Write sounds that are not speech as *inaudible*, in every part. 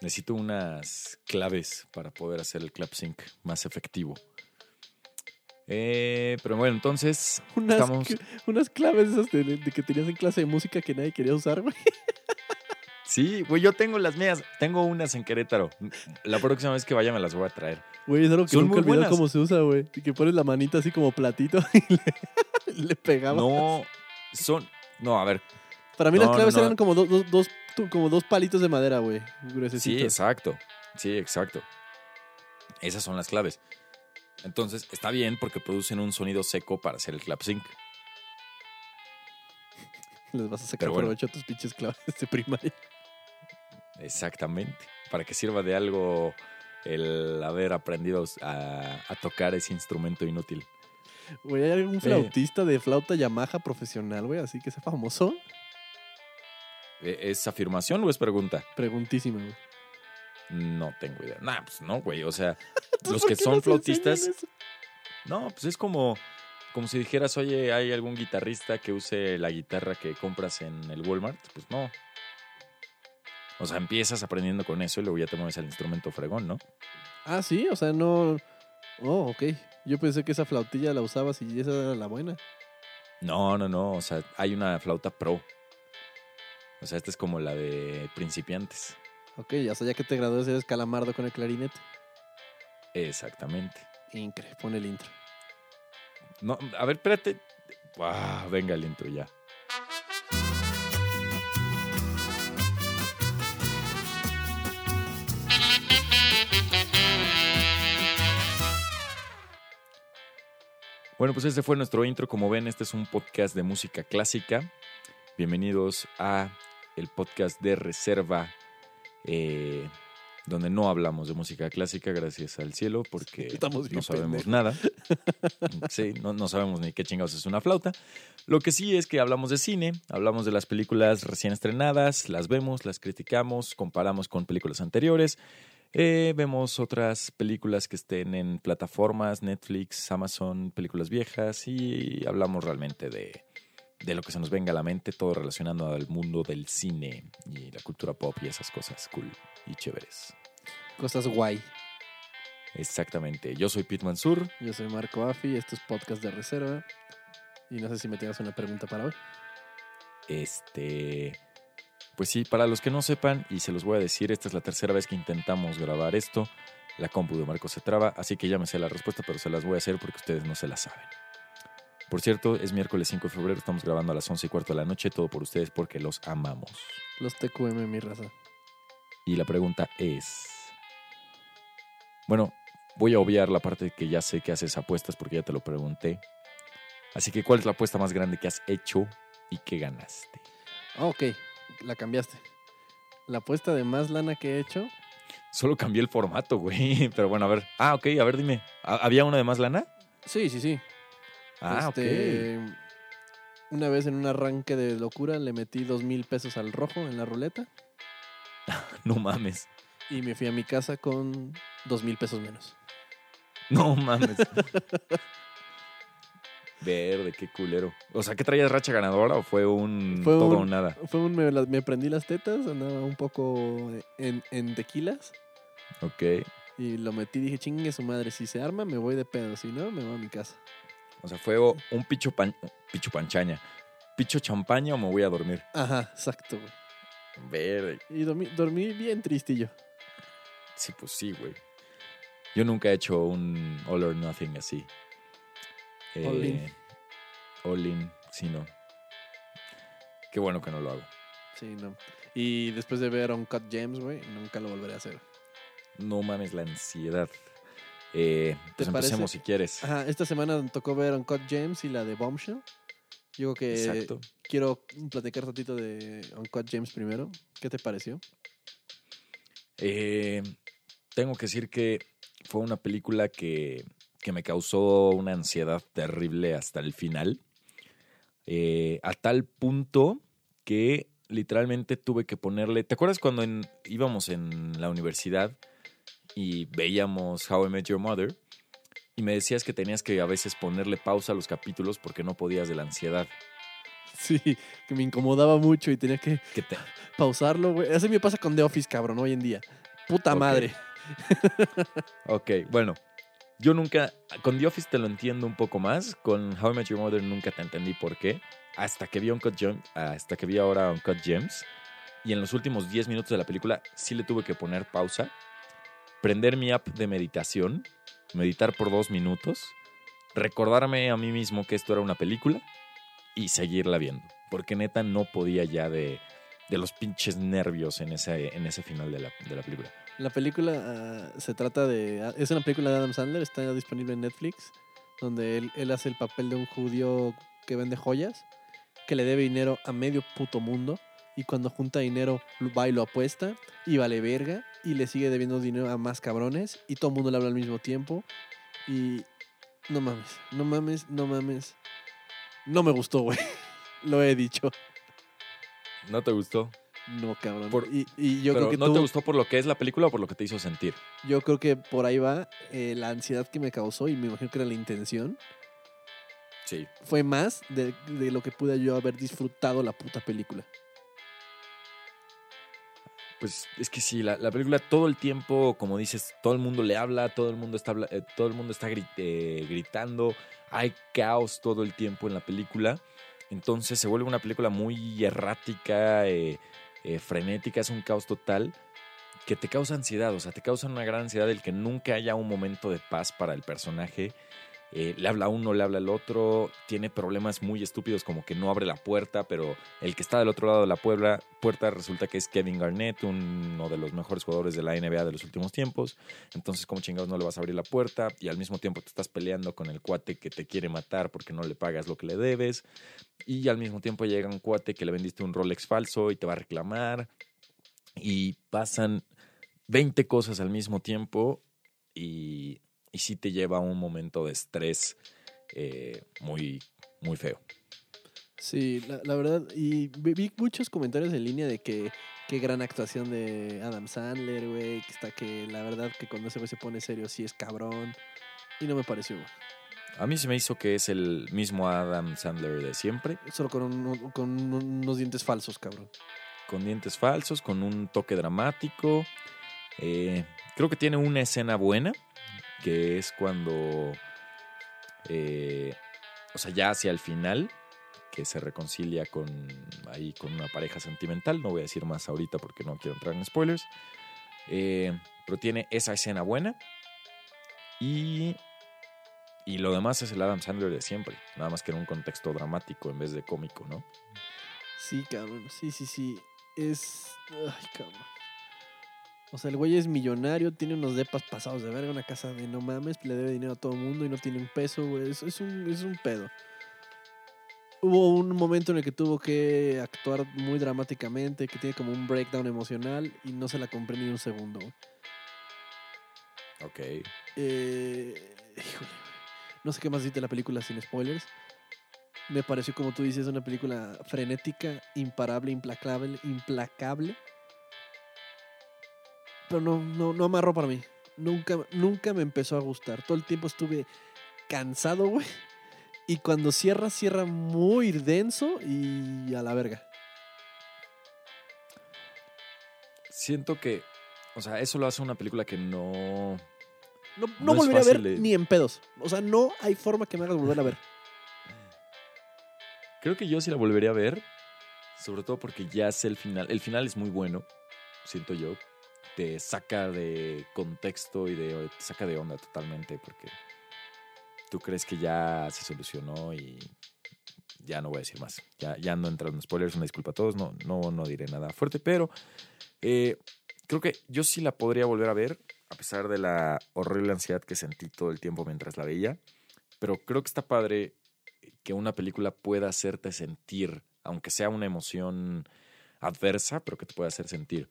necesito unas claves para poder hacer el clap sync más efectivo. Eh, pero bueno, entonces Unas, estamos. unas claves esas de, de que tenías en clase de música que nadie quería usar, güey. *laughs* Sí, güey, yo tengo las mías. Tengo unas en Querétaro. La próxima vez que vaya me las voy a traer. Güey, es algo que Son nunca buenas. cómo se usa, güey. Y que pones la manita así como platito *laughs* y le, le pegaba. No, son. No, a ver. Para mí no, las claves no. eran como dos, dos, dos, tu- como dos palitos de madera, güey. Sí, exacto. Sí, exacto. Esas son las claves. Entonces, está bien porque producen un sonido seco para hacer el clap sync. *laughs* Les vas a sacar bueno. provecho a tus pinches claves de primaria. Exactamente. Para que sirva de algo el haber aprendido a, a tocar ese instrumento inútil. Güey, ¿hay algún flautista de flauta Yamaha profesional, güey? Así que sea famoso. ¿E- ¿Es afirmación o es pregunta? Preguntísima, güey. No tengo idea. Nah, pues no, güey. O sea, *laughs* los ¿por que son flautistas. No, pues es como, como si dijeras, oye, ¿hay algún guitarrista que use la guitarra que compras en el Walmart? Pues no. O sea, empiezas aprendiendo con eso y luego ya te mueves al instrumento fregón, ¿no? Ah, sí, o sea, no. Oh, ok. Yo pensé que esa flautilla la usabas y esa era la buena. No, no, no. O sea, hay una flauta pro. O sea, esta es como la de principiantes. Ok, ya sea, ya que te gradúes eres calamardo con el clarinete. Exactamente. Incre, pon el intro. No, a ver, espérate. Ah, venga el intro ya. Bueno, pues este fue nuestro intro. Como ven, este es un podcast de música clásica. Bienvenidos a el podcast de reserva, eh, donde no hablamos de música clásica, gracias al cielo, porque *laughs* Estamos no sabemos nada. *laughs* Sí, no, no sabemos ni qué chingados es una flauta. Lo que sí es que hablamos de cine, hablamos de las películas recién estrenadas, las vemos, las criticamos, comparamos con películas anteriores. Eh, vemos otras películas que estén en plataformas, Netflix, Amazon, películas viejas y hablamos realmente de, de lo que se nos venga a la mente, todo relacionando al mundo del cine y la cultura pop y esas cosas cool y chéveres. Cosas guay. Exactamente. Yo soy Pete Mansur. Yo soy Marco Affi, esto es podcast de reserva. Y no sé si me tengas una pregunta para hoy. Este, pues sí, para los que no sepan, y se los voy a decir, esta es la tercera vez que intentamos grabar esto. La compu de Marco se traba, así que ya me sé la respuesta, pero se las voy a hacer porque ustedes no se la saben. Por cierto, es miércoles 5 de febrero, estamos grabando a las 11 y cuarto de la noche, todo por ustedes porque los amamos. Los TQM, mi raza. Y la pregunta es, bueno, voy a obviar la parte que ya sé que haces apuestas porque ya te lo pregunté. Así que, ¿cuál es la apuesta más grande que has hecho y que ganaste? Ah, ok, la cambiaste. La apuesta de más lana que he hecho. Solo cambié el formato, güey. *laughs* Pero bueno, a ver. Ah, ok, a ver, dime. ¿Ha- ¿Había una de más lana? Sí, sí, sí. Ah, Este, Una vez en un arranque de locura le metí dos mil pesos al rojo en la ruleta ok. *laughs* No mames. y me fui a mi casa con dos mil pesos menos. No mames. *laughs* Verde, qué culero. O sea, ¿qué traías racha ganadora o fue un Fue todo un- o nada? Fue un, me, me prendí las tetas, andaba un poco en, en tequilas Ok. y lo metí. Dije, chingue su madre, si se arma me voy de pedo, si no, me voy a mi casa. O sea, fue un picho, pan, picho panchaña. ¿Picho champaña o me voy a dormir? Ajá, exacto, güey. Verde. Y dormí, dormí bien tristillo. Sí, pues sí, güey. Yo nunca he hecho un all or nothing así. All in. Eh, All in, sí, no. Qué bueno que no lo hago. Sí, no. Y después de ver Uncut Gems, güey, nunca lo volveré a hacer. No mames la ansiedad. Eh, pues empecemos si quieres. Ajá, esta semana me tocó ver Uncut Gems y la de Bombshell. Digo que Exacto. quiero platicar un ratito de Uncut Gems primero. ¿Qué te pareció? Eh, tengo que decir que fue una película que, que me causó una ansiedad terrible hasta el final. Eh, a tal punto que literalmente tuve que ponerle. ¿Te acuerdas cuando en- íbamos en la universidad y veíamos How I Met Your Mother? Y me decías que tenías que a veces ponerle pausa a los capítulos porque no podías de la ansiedad. Sí, que me incomodaba mucho y tenía que te, pausarlo, güey. Así me pasa con The Office, cabrón, hoy en día. Puta madre. Ok, bueno. Yo nunca, con The Office te lo entiendo un poco más, con How I Met Your Mother nunca te entendí por qué, hasta que vi Uncut Gem- hasta que vi ahora Uncut Gems, y en los últimos 10 minutos de la película sí le tuve que poner pausa, prender mi app de meditación, meditar por dos minutos, recordarme a mí mismo que esto era una película y seguirla viendo, porque neta no podía ya de, de los pinches nervios en ese, en ese final de la, de la película. La película ah, se trata de. ah, Es una película de Adam Sandler, está disponible en Netflix, donde él, él hace el papel de un judío que vende joyas, que le debe dinero a medio puto mundo, y cuando junta dinero va y lo apuesta, y vale verga, y le sigue debiendo dinero a más cabrones, y todo el mundo le habla al mismo tiempo, y. No mames, no mames, no mames. No me gustó, güey. *laughs* Lo he dicho. ¿No te gustó? No, cabrón. Por- y, y yo Pero creo que ¿No tú- te gustó por lo que es la película o por lo que te hizo sentir? Yo creo que por ahí va eh, la ansiedad que me causó y me imagino que era la intención. Sí. Fue más de, de lo que pude yo haber disfrutado la puta película. Pues es que sí, la, la película todo el tiempo, como dices, todo el mundo le habla, todo el mundo está, eh, todo el mundo está eh, gritando, hay caos todo el tiempo en la película. Entonces se vuelve una película muy errática, eh, frenética, es un caos total que te causa ansiedad, o sea, te causa una gran ansiedad el que nunca haya un momento de paz para el personaje. Eh, le habla uno, le habla al otro, tiene problemas muy estúpidos como que no abre la puerta, pero el que está del otro lado de la puerta, puerta resulta que es Kevin Garnett, uno de los mejores jugadores de la NBA de los últimos tiempos. Entonces, como chingados no le vas a abrir la puerta? Y al mismo tiempo te estás peleando con el cuate que te quiere matar porque no le pagas lo que le debes. Y al mismo tiempo llega un cuate que le vendiste un Rolex falso y te va a reclamar. Y pasan 20 cosas al mismo tiempo y, y sí te lleva a un momento de estrés eh, muy, muy feo. Sí, la, la verdad, y vi, vi muchos comentarios en línea de que qué gran actuación de Adam Sandler, güey, que está que la verdad que cuando ese güey se pone serio sí es cabrón. Y no me pareció, güey. A mí se me hizo que es el mismo Adam Sandler de siempre, Solo con, un- con unos dientes falsos, cabrón. con dientes falsos, con un toque dramático. Eh, creo que tiene una escena buena, que es cuando, eh, o sea, ya hacia el final, que se reconcilia con ahí con una pareja sentimental. No voy a decir más ahorita porque no quiero entrar en spoilers. Eh, pero tiene esa escena buena. Y, y lo demás es el Adam Sandler de siempre. Nada más que en un contexto dramático en vez de cómico, ¿no? Sí, cabrón. Sí, sí, sí. Es. Ay, cabrón. O sea, el güey es millonario, tiene unos depas pasados de verga, una casa de no mames, le debe dinero a todo el mundo y no tiene un peso, güey. Es, es un, es un pedo. Hubo un momento en el que tuvo que actuar muy dramáticamente, que tiene como un breakdown emocional y no se la compré ni un segundo, güey. Ok. Eh, híjole, no sé qué más dice la película sin spoilers. Me pareció, como tú dices, una película frenética, imparable, implacable, implacable. Pero no, no, no amarró para mí. Nunca, nunca me empezó a gustar. Todo el tiempo estuve cansado, güey. Y cuando cierra, cierra muy denso y a la verga. Siento que, o sea, eso lo hace una película que no... No, no, volvería a ver de- ni en pedos. O sea, no hay forma que me hagas volver a ver. *laughs* Creo que yo sí la volvería a ver, sobre todo porque ya sé el final. El final es muy bueno, siento yo. Te saca de contexto y de, te saca de onda totalmente porque tú crees que ya se solucionó y ya no voy a decir más. Ya, ya no entrando en spoilers, una disculpa a todos, no, no, no diré nada fuerte, pero eh, creo que yo sí la podría volver a ver, a pesar de la horrible ansiedad que sentí todo el tiempo mientras la veía. Pero creo que está padre que una película pueda hacerte sentir, aunque sea una emoción adversa, pero que te pueda hacer sentir.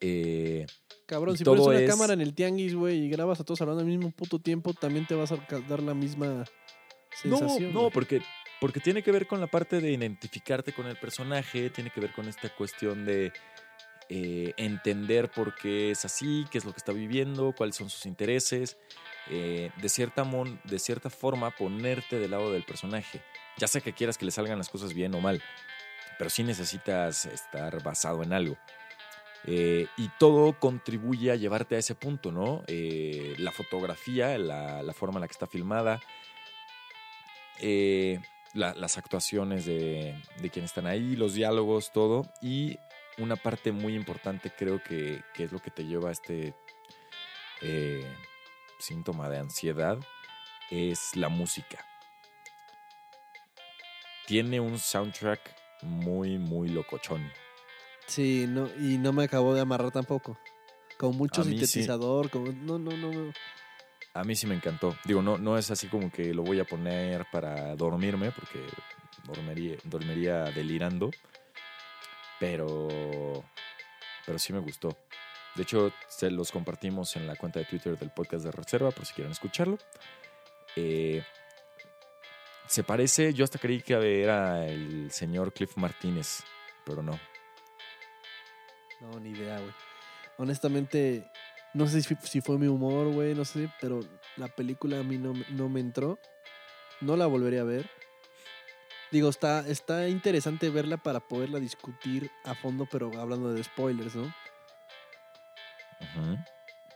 Eh, Cabrón, si pones una es- cámara en el tianguis, güey, y grabas a todos hablando al mismo puto tiempo, también te vas a dar la misma no, sensación. no, güey. porque, porque tiene que ver con la parte de identificarte con el personaje, tiene que ver con esta cuestión de eh, entender por qué es así, qué es lo que está viviendo, cuáles son sus intereses. eh, de, cierta mon- de cierta forma, ponerte del lado del personaje. Ya sea que quieras que le salgan las cosas bien o mal, pero sí necesitas estar basado en algo. Eh, y todo contribuye a llevarte a ese punto, ¿no? Eh, la fotografía, la, forma en la que está filmada, eh, la- las actuaciones de, quienes están ahí, los diálogos, todo. Y una parte muy importante creo que, que es lo que te lleva a este síntoma de ansiedad, es la música. Tiene un soundtrack muy, muy locochón. Sí, no, y no me acabó de amarrar tampoco. Con mucho sí. sintetizador, como, no, no, no. no. A mí sí me encantó. Digo, no, no es así como que lo voy a poner para dormirme, porque dormiría, dormiría delirando. Pero. Pero sí me gustó. De hecho, se los compartimos en la cuenta de Twitter del podcast de Reserva, por si quieren escucharlo. Eh, se parece, yo hasta creí que era el señor Cliff Martínez, pero no. No, ni idea, güey. Honestamente, no sé si, si fue mi humor, güey, no sé, pero la película a mí no, me- no me entró. No la volvería a ver. Digo, está, está interesante verla para poderla discutir a fondo, pero hablando de spoilers, ¿no?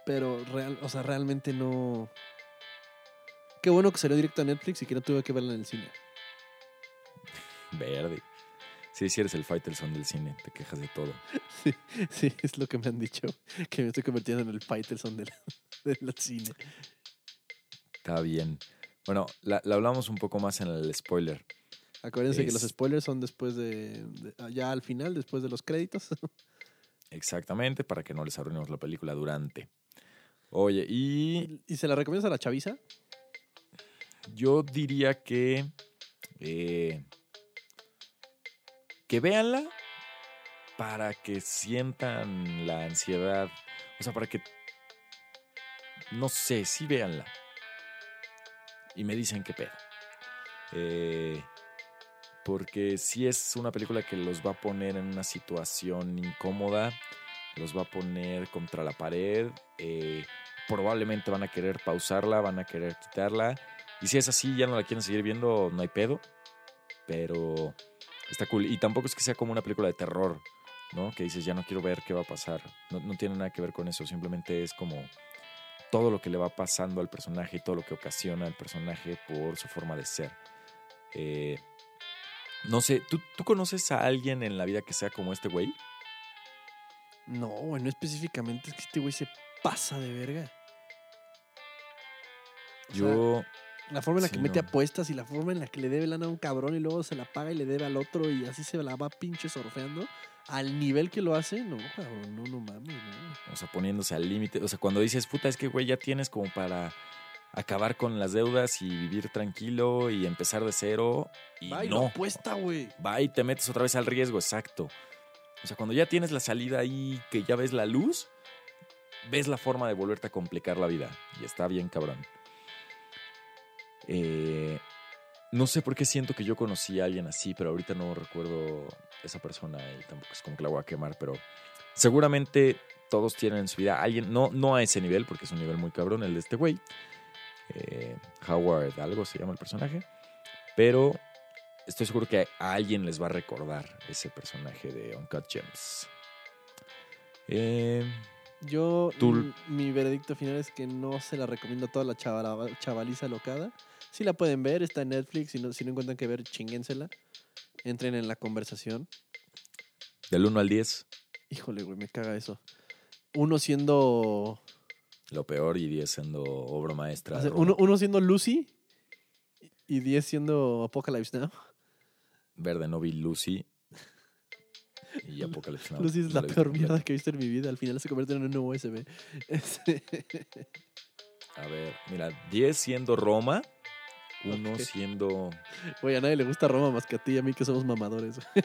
Pero, real, o sea, realmente no... Qué bueno que salió directo a Netflix y que no tuve que verla en el cine. Verde. Sí, sí eres el Faitelson del cine, te quejas de todo. *laughs* Sí, sí, es lo que me han dicho, que me estoy convirtiendo en el Faitelson del, *laughs* del cine. Está bien. Bueno, la, la hablamos un poco más en el spoiler. Acuérdense que los spoilers son después de, de- ya al final, después de los créditos. *laughs* Exactamente, para que no les arruinemos la película durante. Oye, y ¿Y se la recomiendas a la chaviza? yo diría que. eh, que véanla para que sientan la ansiedad. O sea, para que. No sé, sí véanla. Y me dicen qué pedo. Eh, porque si es una película que los va a poner en una situación incómoda, los va a poner contra la pared, eh, probablemente van a querer pausarla, van a querer quitarla, y si es así, ya no la quieren seguir viendo, no hay pedo, pero está cool. Y tampoco es que sea como una película de terror, ¿no? Que dices, ya no quiero ver qué va a pasar, no, no tiene nada que ver con eso, simplemente es como todo lo que le va pasando al personaje y todo lo que ocasiona al personaje por su forma de ser. Eh, no sé, ¿tú, ¿tú conoces a alguien en la vida que sea como este güey? No, bueno, específicamente es que este güey se pasa de verga. O sea, Yo, La forma en la sí, que mete no. apuestas y la forma en la que le debe lana a un cabrón y luego se la paga y le debe al otro y así se la va pinche sorfeando. Al nivel que lo hace, no, cabrón, no, no mames, no. o sea, poniéndose al límite, o sea, cuando dices, puta, es que güey, ya tienes como para acabar con las deudas y vivir tranquilo y empezar de cero, y Va y lo no, apuesta, güey. va y te metes otra vez al riesgo, exacto. O sea, cuando ya tienes la salida ahí, que ya ves la luz, ves la forma de volverte a complicar la vida. Y está bien cabrón. Eh, no sé por qué siento que yo conocí a alguien así, pero ahorita no recuerdo esa persona y tampoco es como que la voy a quemar, pero seguramente todos tienen en su vida a alguien, no, no a ese nivel, porque es un nivel muy cabrón el de este güey. Eh, Howard, algo se llama el personaje, pero estoy seguro que a alguien les va a recordar ese personaje de Uncut Gems. Eh, Yo, Tú- mi veredicto final es que no se la recomiendo a toda la chavaliza locada. Si la pueden ver, está en Netflix. Si no, si no encuentran que ver, chinguénsela. Entren en la conversación. del 1 al 10, Híjole, güey, me caga eso. Uno siendo. lo peor y 10 siendo obra maestra. o sea, de uno, uno siendo Lucy y 10 siendo Apocalypse Now. Verde, no vi Lucy. Y Apocalypse Now. Lucy es no la peor completa. mierda que he visto en mi vida. Al final se convierte en un USB. *laughs* A ver, mira, 10 siendo Roma, uno siendo. Güey, a nadie le gusta Roma más que a ti y a mí que somos mamadores. Ah,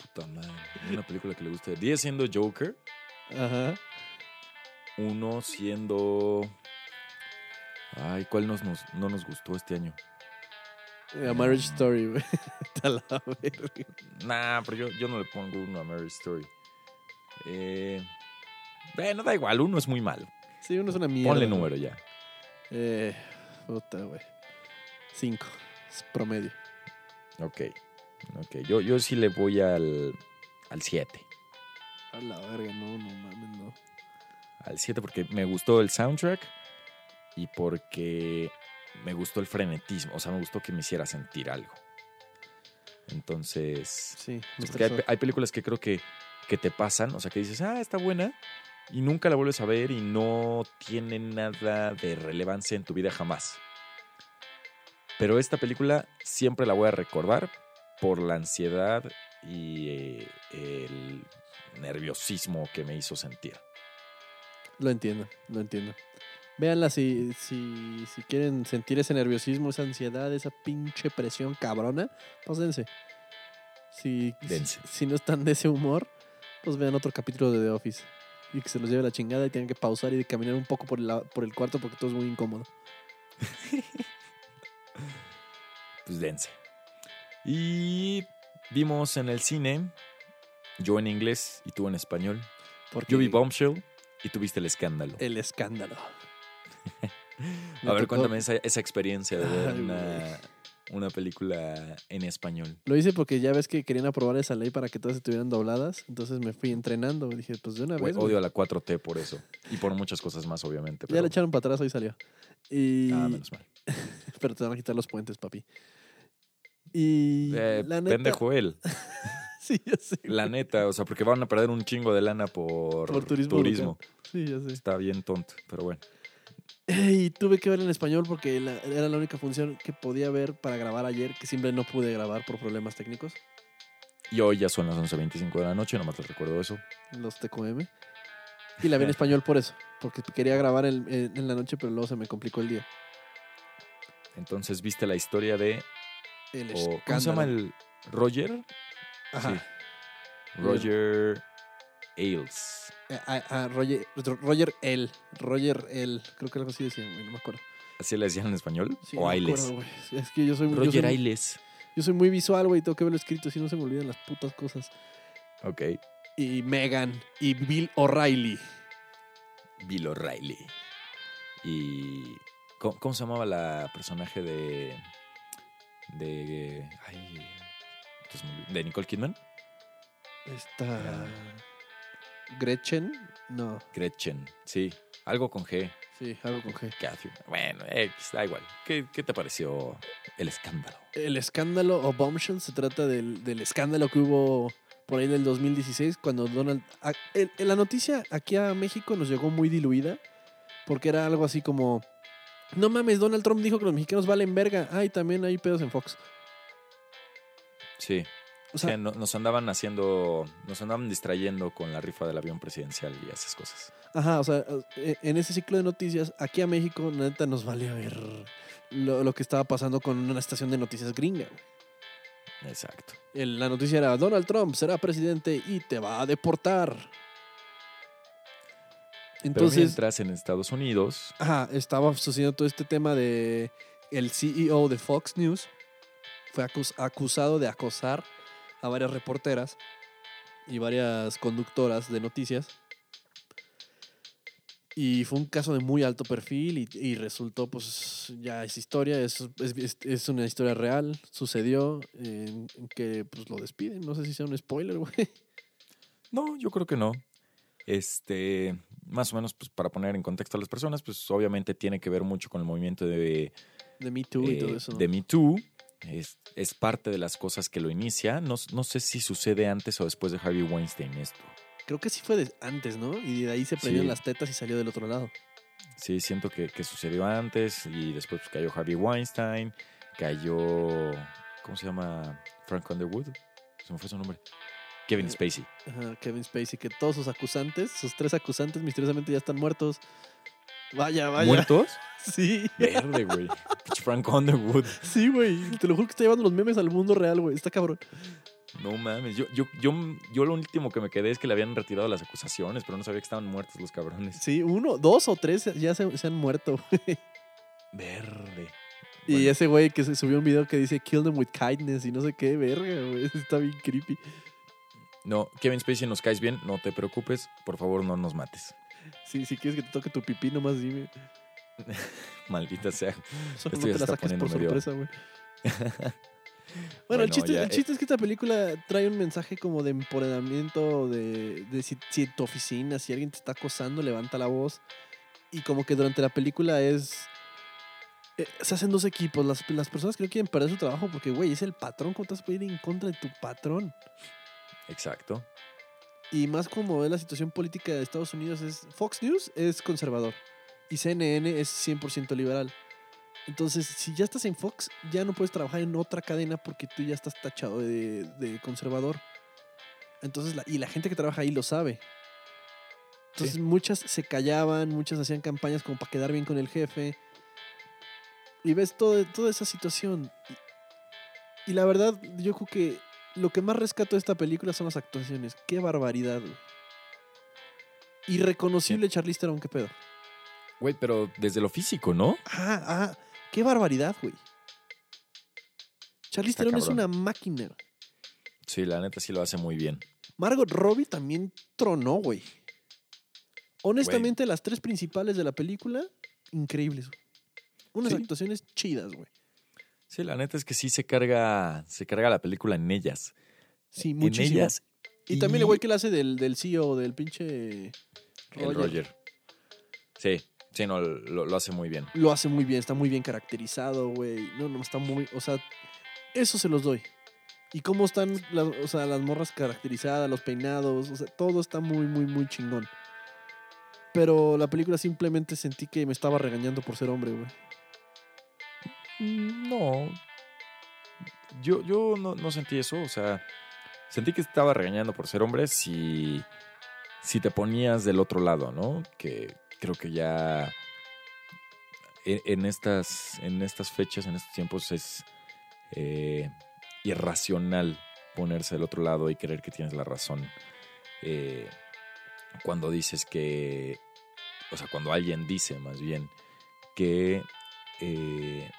puta madre. Una película que le guste. 10 siendo Joker, Ajá. uno siendo. Ay, ¿cuál nos, nos- no nos gustó este año? A Marriage Mm. Story, güey. *laughs* Está la verga. Nah, pero yo, yo no le pongo uno a Mary Story. Eh, bueno, da igual, uno es muy malo. Sí, uno es una mierda. Ponle número ya. Eh, puta, güey. Cinco. Es promedio. Ok. Ok, yo, yo sí le voy al 7. A la verga, no, no mames, no. Al 7 porque me gustó el soundtrack y porque me gustó el frenetismo. O sea, me gustó que me hiciera sentir algo. Entonces, Sí, me porque hay, hay películas que creo que, que te pasan, o sea, que dices, ah, está buena, y nunca la vuelves a ver y no tiene nada de relevancia en tu vida jamás. Pero esta película siempre la voy a recordar por la ansiedad y eh, el nerviosismo que me hizo sentir. Lo entiendo, lo entiendo. Véanla si, si, si quieren sentir ese nerviosismo, esa ansiedad, esa pinche presión cabrona, pues dense. Si, Dense. si, si no están de ese humor, pues vean otro capítulo de The Office. Y que se los lleve la chingada y tienen que pausar y caminar un poco por el, la- por el cuarto porque todo es muy incómodo. *laughs* Pues dense. Y vimos en el cine, yo en inglés y tú en español. Porque Yo vi Bombshell y tú viste el escándalo. el escándalo. *laughs* A ver, tocó- cuéntame esa, esa experiencia de ver Ay, una, una película en español. Lo hice porque ya ves que querían aprobar esa ley para que todas estuvieran dobladas. Entonces me fui entrenando. Dije, pues de una vez. odio a la 4T por eso. Y por muchas cosas más, obviamente. Ya le echaron para atrás, hoy salió. Y... Ah, menos mal. *laughs* Pero te van a quitar los puentes, papi. Y Eh, la neta, pendejo él. *laughs* Sí, ya sé. La neta, o sea, porque van a perder un chingo de lana por, Por turismo Sí, ya sé. Está bien tonto, pero bueno. Y tuve que ver en español porque la- era la única función que podía ver para grabar ayer, que siempre no pude grabar por problemas técnicos, Y hoy ya son las 11.25 de la noche, nomás les recuerdo eso. los TQM. Y la vi en *laughs* español por eso, porque quería grabar en, en- en la noche, pero luego se me complicó el día. Entonces, ¿viste la historia de... El o- ¿Cómo se llama el... ¿Roger? Ajá. Sí. Roger Ailes. Eh, ah, ah, Roger, Roger L. Roger L. Creo que algo así decían, no me acuerdo. ¿Así le decían en español? Sí, ¿O no Ailes? acuerdo, güey. Es que yo soy, yo Roger soy- Ailes. Yo soy muy visual, güey, tengo que verlo escrito, si no se me olvidan las putas cosas. Ok. Y Megan y Bill O'Reilly. Bill O'Reilly. Y... ¿cómo, cómo se llamaba la personaje de... De... Ay... pues. ¿De Nicole Kidman? Esta. Gretchen. No, Gretchen. Sí. Algo con G. sí, algo con G. Catherine. Bueno, X, da igual. ¿Qué, qué te pareció el escándalo? El escándalo o Bombshell se trata del, del escándalo que hubo por ahí del 2016 cuando Donald... a- el- el- la noticia aquí a México nos llegó muy diluida porque era algo así como... No mames, Donald Trump dijo que los mexicanos valen verga. Ay, también hay pedos en Fox. Sí. O sea, no- nos andaban haciendo, nos andaban distrayendo con la rifa del avión presidencial y esas cosas. Ajá, o sea, eh, en ese ciclo de noticias, aquí a México, neta, nos vale a ver lo, lo que estaba pasando con una estación de noticias gringa. Exacto. El- la noticia era, Donald Trump será presidente y te va a deportar. Pero Entonces, mientras en Estados Unidos, ajá, estaba sucediendo todo este tema de el CEO de Fox News fue acus- acusado de acosar a varias reporteras y varias conductoras de noticias. Y fue un caso de muy alto perfil y, y resultó, pues, ya es historia, es, es, una historia real, sucedió, en, en que pues lo despiden, no sé si sea un spoiler, güey. no, yo creo que no. Este, más o menos, pues para poner en contexto a las personas, pues obviamente tiene que ver mucho con el movimiento de, De Me Too y eh, todo eso. de Me Too. Es, es parte de las cosas que lo inicia. No, no sé si sucede antes o después de Harvey Weinstein esto. Creo que sí fue de antes, ¿no? Y de ahí se prendieron Sí. las tetas y salió del otro lado. Sí, siento que, que sucedió antes y después pues, cayó Harvey Weinstein, cayó, ¿cómo se llama? Frank Underwood, se me fue su nombre. Kevin Spacey. Ajá, Kevin Spacey, que todos sus acusantes, sus tres acusantes misteriosamente ya están muertos. Vaya, vaya. ¿Muertos? *laughs* Sí, Verde, güey. Frank Underwood. sí, güey. Te lo juro que está llevando los memes al mundo real, güey. Está cabrón. No mames. Yo, yo, yo, yo lo último que me quedé es que le habían retirado las acusaciones, pero no sabía que estaban muertos los cabrones. Sí, uno, dos o tres ya se, se han muerto. *laughs* güey. Verde. Y Bueno, ese güey que se subió un video que dice kill them with kindness y no sé qué, verga, güey. *laughs* Está bien creepy. No, Kevin Spacey, nos caes bien, no te preocupes. Por favor, no nos mates. Sí, si quieres que te toque tu pipí, nomás dime. *laughs* Maldita sea. *laughs* Solo Esto no te la saques por medio- sorpresa, güey. *laughs* Bueno, el, chiste, ya, el eh. chiste es que esta película trae un mensaje como de empoderamiento, de, de si, si en tu oficina, si alguien te está acosando, levanta la voz. Y como que durante la película es... eh, se hacen dos equipos, las, las personas que no quieren perder su trabajo porque, güey, es el patrón, ¿cómo te vas a ir en contra de tu patrón? Exacto. Y más como es la situación política de Estados Unidos, es Fox News es conservador y CNN es 100% liberal. Entonces, si ya estás en Fox, ya no puedes trabajar en otra cadena porque tú ya estás tachado de, de conservador. Entonces, la- y la gente que trabaja ahí lo sabe. Entonces, Sí. muchas se callaban, muchas hacían campañas como para quedar bien con el jefe. Y ves todo, toda esa situación. Y, y la verdad, yo creo que lo que más rescato de esta película son las actuaciones. Qué barbaridad, güey. Irreconocible Charlize Theron, qué pedo. Güey, pero desde lo físico, ¿no? Ah, ah, qué barbaridad, güey. Charlize Está Theron es una máquina. Sí, la neta sí lo hace muy bien. Margot Robbie también tronó, güey. Honestamente, las tres principales de la película, increíbles. güey. Unas Sí. actuaciones chidas, güey. Sí, la neta es que sí se carga, se carga la película en ellas. Sí, en muchísimo. ellas. y, también el güey que le hace del, del CEO, del pinche El Roger. Sí, sí, no, lo, lo hace muy bien. Lo hace muy bien, está muy bien caracterizado, güey. No, no, está muy. O sea, eso se los doy. Y cómo están las, o sea, las morras caracterizadas, los peinados, o sea, todo está muy, muy, muy chingón. Pero la película simplemente sentí que me estaba regañando por ser hombre, güey. Mm, No. Yo, yo no, no sentí eso. O sea, sentí que estaba regañando por ser hombre si, si te ponías del otro lado, ¿no? Que creo que ya en, en estas, en estas fechas, en estos tiempos, es eh, irracional ponerse del otro lado y creer que tienes la razón. Eh, cuando dices que, o sea, cuando alguien dice más bien que eh,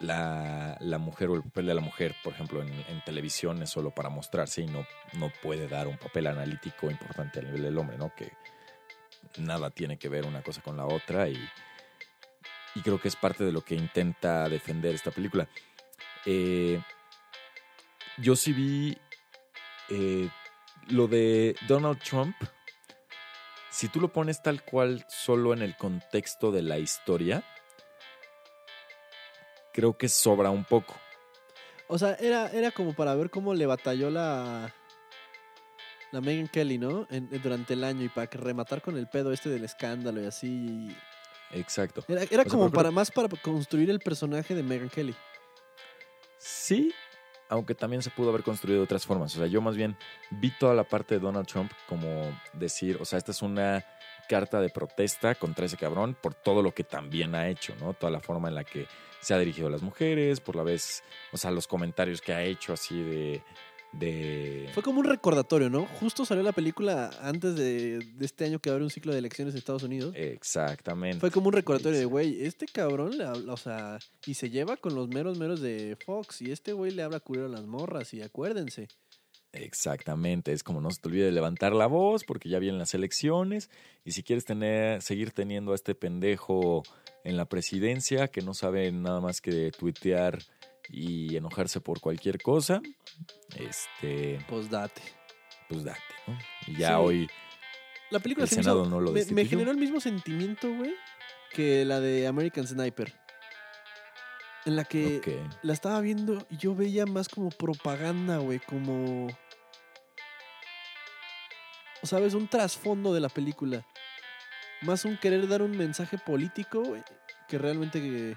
la, la mujer o el papel de la mujer, por ejemplo, en, televisión es solo para mostrarse y no, no puede dar un papel analítico importante a nivel del hombre, ¿no? Que nada tiene que ver una cosa con la otra y, y creo que es parte de lo que intenta defender esta película. Eh, yo sí vi eh, lo de Donald Trump. Si tú lo pones tal cual solo en el contexto de la historia, creo que sobra un poco. O sea, era, era como para ver cómo le batalló la. La Megan Kelly, ¿no? En- en- durante el año y para rematar con el pedo este del escándalo y así. Exacto. Era, era sea, como pero para más para construir el personaje de Megan Kelly. Sí, aunque también se pudo haber construido de otras formas. O sea, yo más bien vi toda la parte de Donald Trump como decir, o sea, esta es una carta de protesta contra ese cabrón por todo lo que también ha hecho, ¿no? Toda la forma en la que se ha dirigido a las mujeres, por la vez, o sea, los comentarios que ha hecho así de... de Fue como un recordatorio, ¿no? Justo salió la película antes de, de este año que va a haber un ciclo de elecciones en Estados Unidos. Exactamente. Fue como un recordatorio de, güey, este cabrón le habla, o sea, y se lleva con los meros meros de Fox, y este güey le habla culero a las morras, y acuérdense. Exactamente, es como no se te olvide de levantar la voz porque ya vienen las elecciones y si quieres tener, seguir teniendo a este pendejo en la presidencia que no sabe nada más que tuitear y enojarse por cualquier cosa, este, Pues date. pues date, ¿no? Y ya Sí. hoy La película El Senado hizo- no lo me, me generó el mismo sentimiento, güey, que la de American Sniper. En la que la estaba viendo y yo veía más como propaganda, güey, como... O sabes, un trasfondo de la película. Más un querer dar un mensaje político, güey, que realmente que-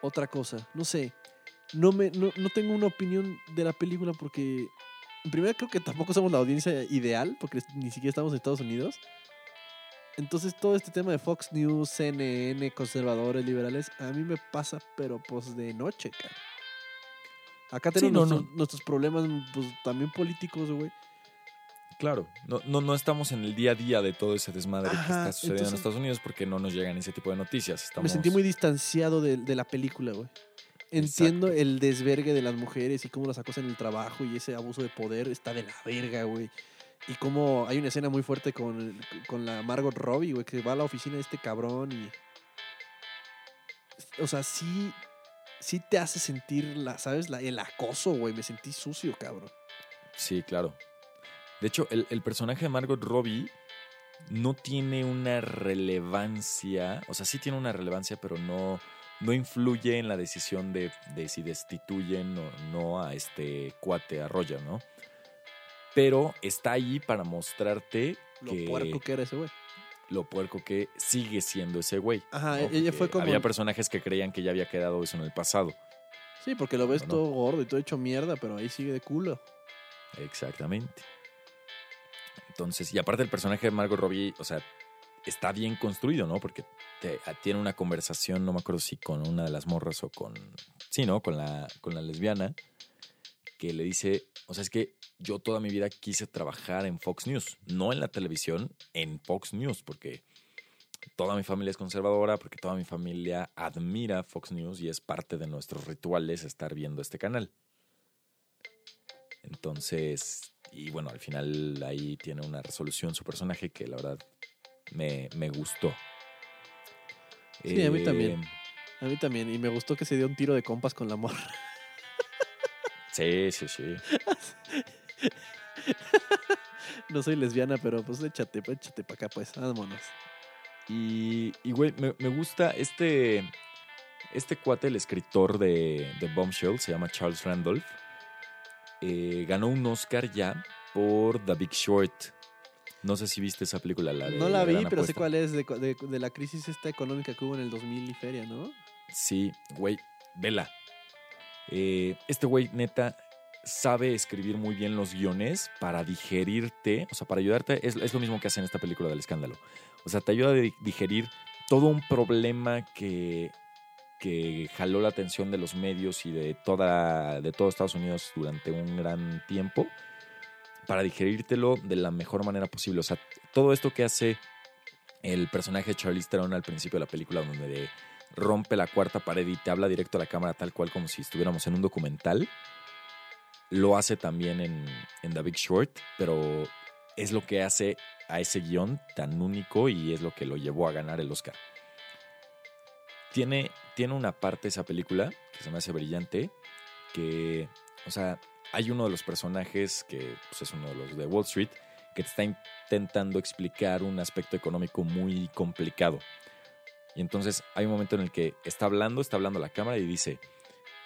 otra cosa. No sé. No, me, no, no tengo una opinión de la película porque... En primera creo que tampoco somos la audiencia ideal, porque ni siquiera estamos en Estados Unidos. Entonces todo este tema de Fox News, CNN, conservadores, liberales, a mí me pasa, pero pues de noche, cara. Acá Sí, tenemos no, nuestros, nuestros problemas, pues también políticos, güey. claro, no, no, no estamos en el día a día de todo ese desmadre que está sucediendo entonces- en Estados Unidos porque no nos llegan ese tipo de noticias. Estamos... Me sentí muy distanciado de, de la película, güey. Entiendo Exacto. el desvergue de las mujeres y cómo las acosan en el trabajo y ese abuso de poder está de la verga, güey. Y cómo hay una escena muy fuerte con, con la Margot Robbie, güey, que va a la oficina de este cabrón y... O sea, sí... sí te hace sentir, la, ¿sabes? La, el acoso, güey. Me sentí sucio, cabrón. Sí, claro. De hecho, el, el personaje de Margot Robbie no tiene una relevancia, o sea, sí tiene una relevancia, pero no, no influye en la decisión de, de si destituyen o no a este cuate, a Roger, ¿no? Pero está ahí para mostrarte Lo que puerco que era ese güey. lo puerco que sigue siendo ese güey. Ajá, ¿no? ella fue como. Había personajes que creían que ya había quedado eso en el pasado. Sí, porque lo ves ¿no? todo gordo y todo hecho mierda, pero ahí sigue de culo. Exactamente. Entonces, y aparte el personaje de Margot Robbie, o sea, está bien construido, ¿no? Porque te- tiene una conversación, no me acuerdo si con una de las morras o con, sí, ¿no? Con la, con la lesbiana, que le dice, o sea, es que yo toda mi vida quise trabajar en Fox News, no en la televisión, en Fox News, porque toda mi familia es conservadora, porque toda mi familia admira Fox News y es parte de nuestros rituales estar viendo este canal. Entonces, y bueno, al final ahí tiene una resolución su personaje que la verdad me, me gustó. Sí, a mí Eh, también. A mí también. Y me gustó que se dio un tiro de compas con la morra. Sí, sí, sí. *laughs* No soy lesbiana, pero pues échate, échate para acá, pues. Vámonos. Y, y güey, me, me gusta este, este cuate, el escritor de, de Bombshell, se llama Charles Randolph. eh, ganó un Oscar ya por The Big Short. No sé si viste esa película, la de No la vi, pero sé cuál es de, de- de la crisis esta económica que hubo en el 2000 y feria, ¿no? Sí, güey, vela. Eh, este güey, neta, sabe escribir muy bien los guiones para digerirte, o sea, para ayudarte. Es, lo mismo que hace en esta película del escándalo. O sea, te ayuda a di- digerir todo un problema que, que jaló la atención de los medios y de, toda, de todo Estados Unidos durante un gran tiempo, para digerírtelo de la mejor manera posible. O sea, todo esto que hace el personaje de Charlize Theron al principio de la película, donde de- rompe la cuarta pared y te habla directo a la cámara tal cual como si estuviéramos en un documental. Lo hace también en, The Big Short, pero es lo que hace a ese guion tan único y es lo que lo llevó a ganar el Oscar. Tiene, tiene una parte esa película que se me hace brillante, que, o sea, hay uno de los personajes que pues, es uno de los de Wall Street, que te está intentando explicar un aspecto económico muy complicado. Y entonces hay un momento en el que está hablando, está hablando la cámara y dice,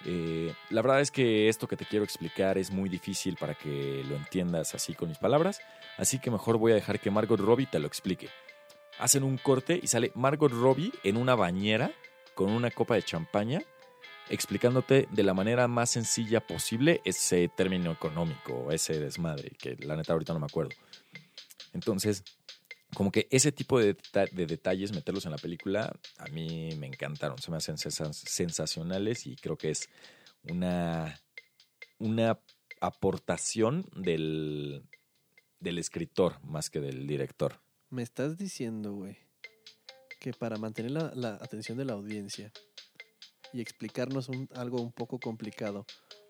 eh, la verdad es que esto que te quiero explicar es muy difícil para que lo entiendas así con mis palabras, así que mejor voy a dejar que Margot Robbie te lo explique. Hacen un corte y sale Margot Robbie en una bañera con una copa de champaña explicándote de la manera más sencilla posible ese término económico, ese desmadre, que la neta ahorita no me acuerdo. Entonces, como que ese tipo de, deta- de detalles, meterlos en la película, a mí me encantaron, se me hacen sens- sensacionales y creo que es una, una aportación del, del escritor más que del director. Me estás diciendo, güey, que para mantener la, la atención de la audiencia y explicarnos un- algo un poco complicado,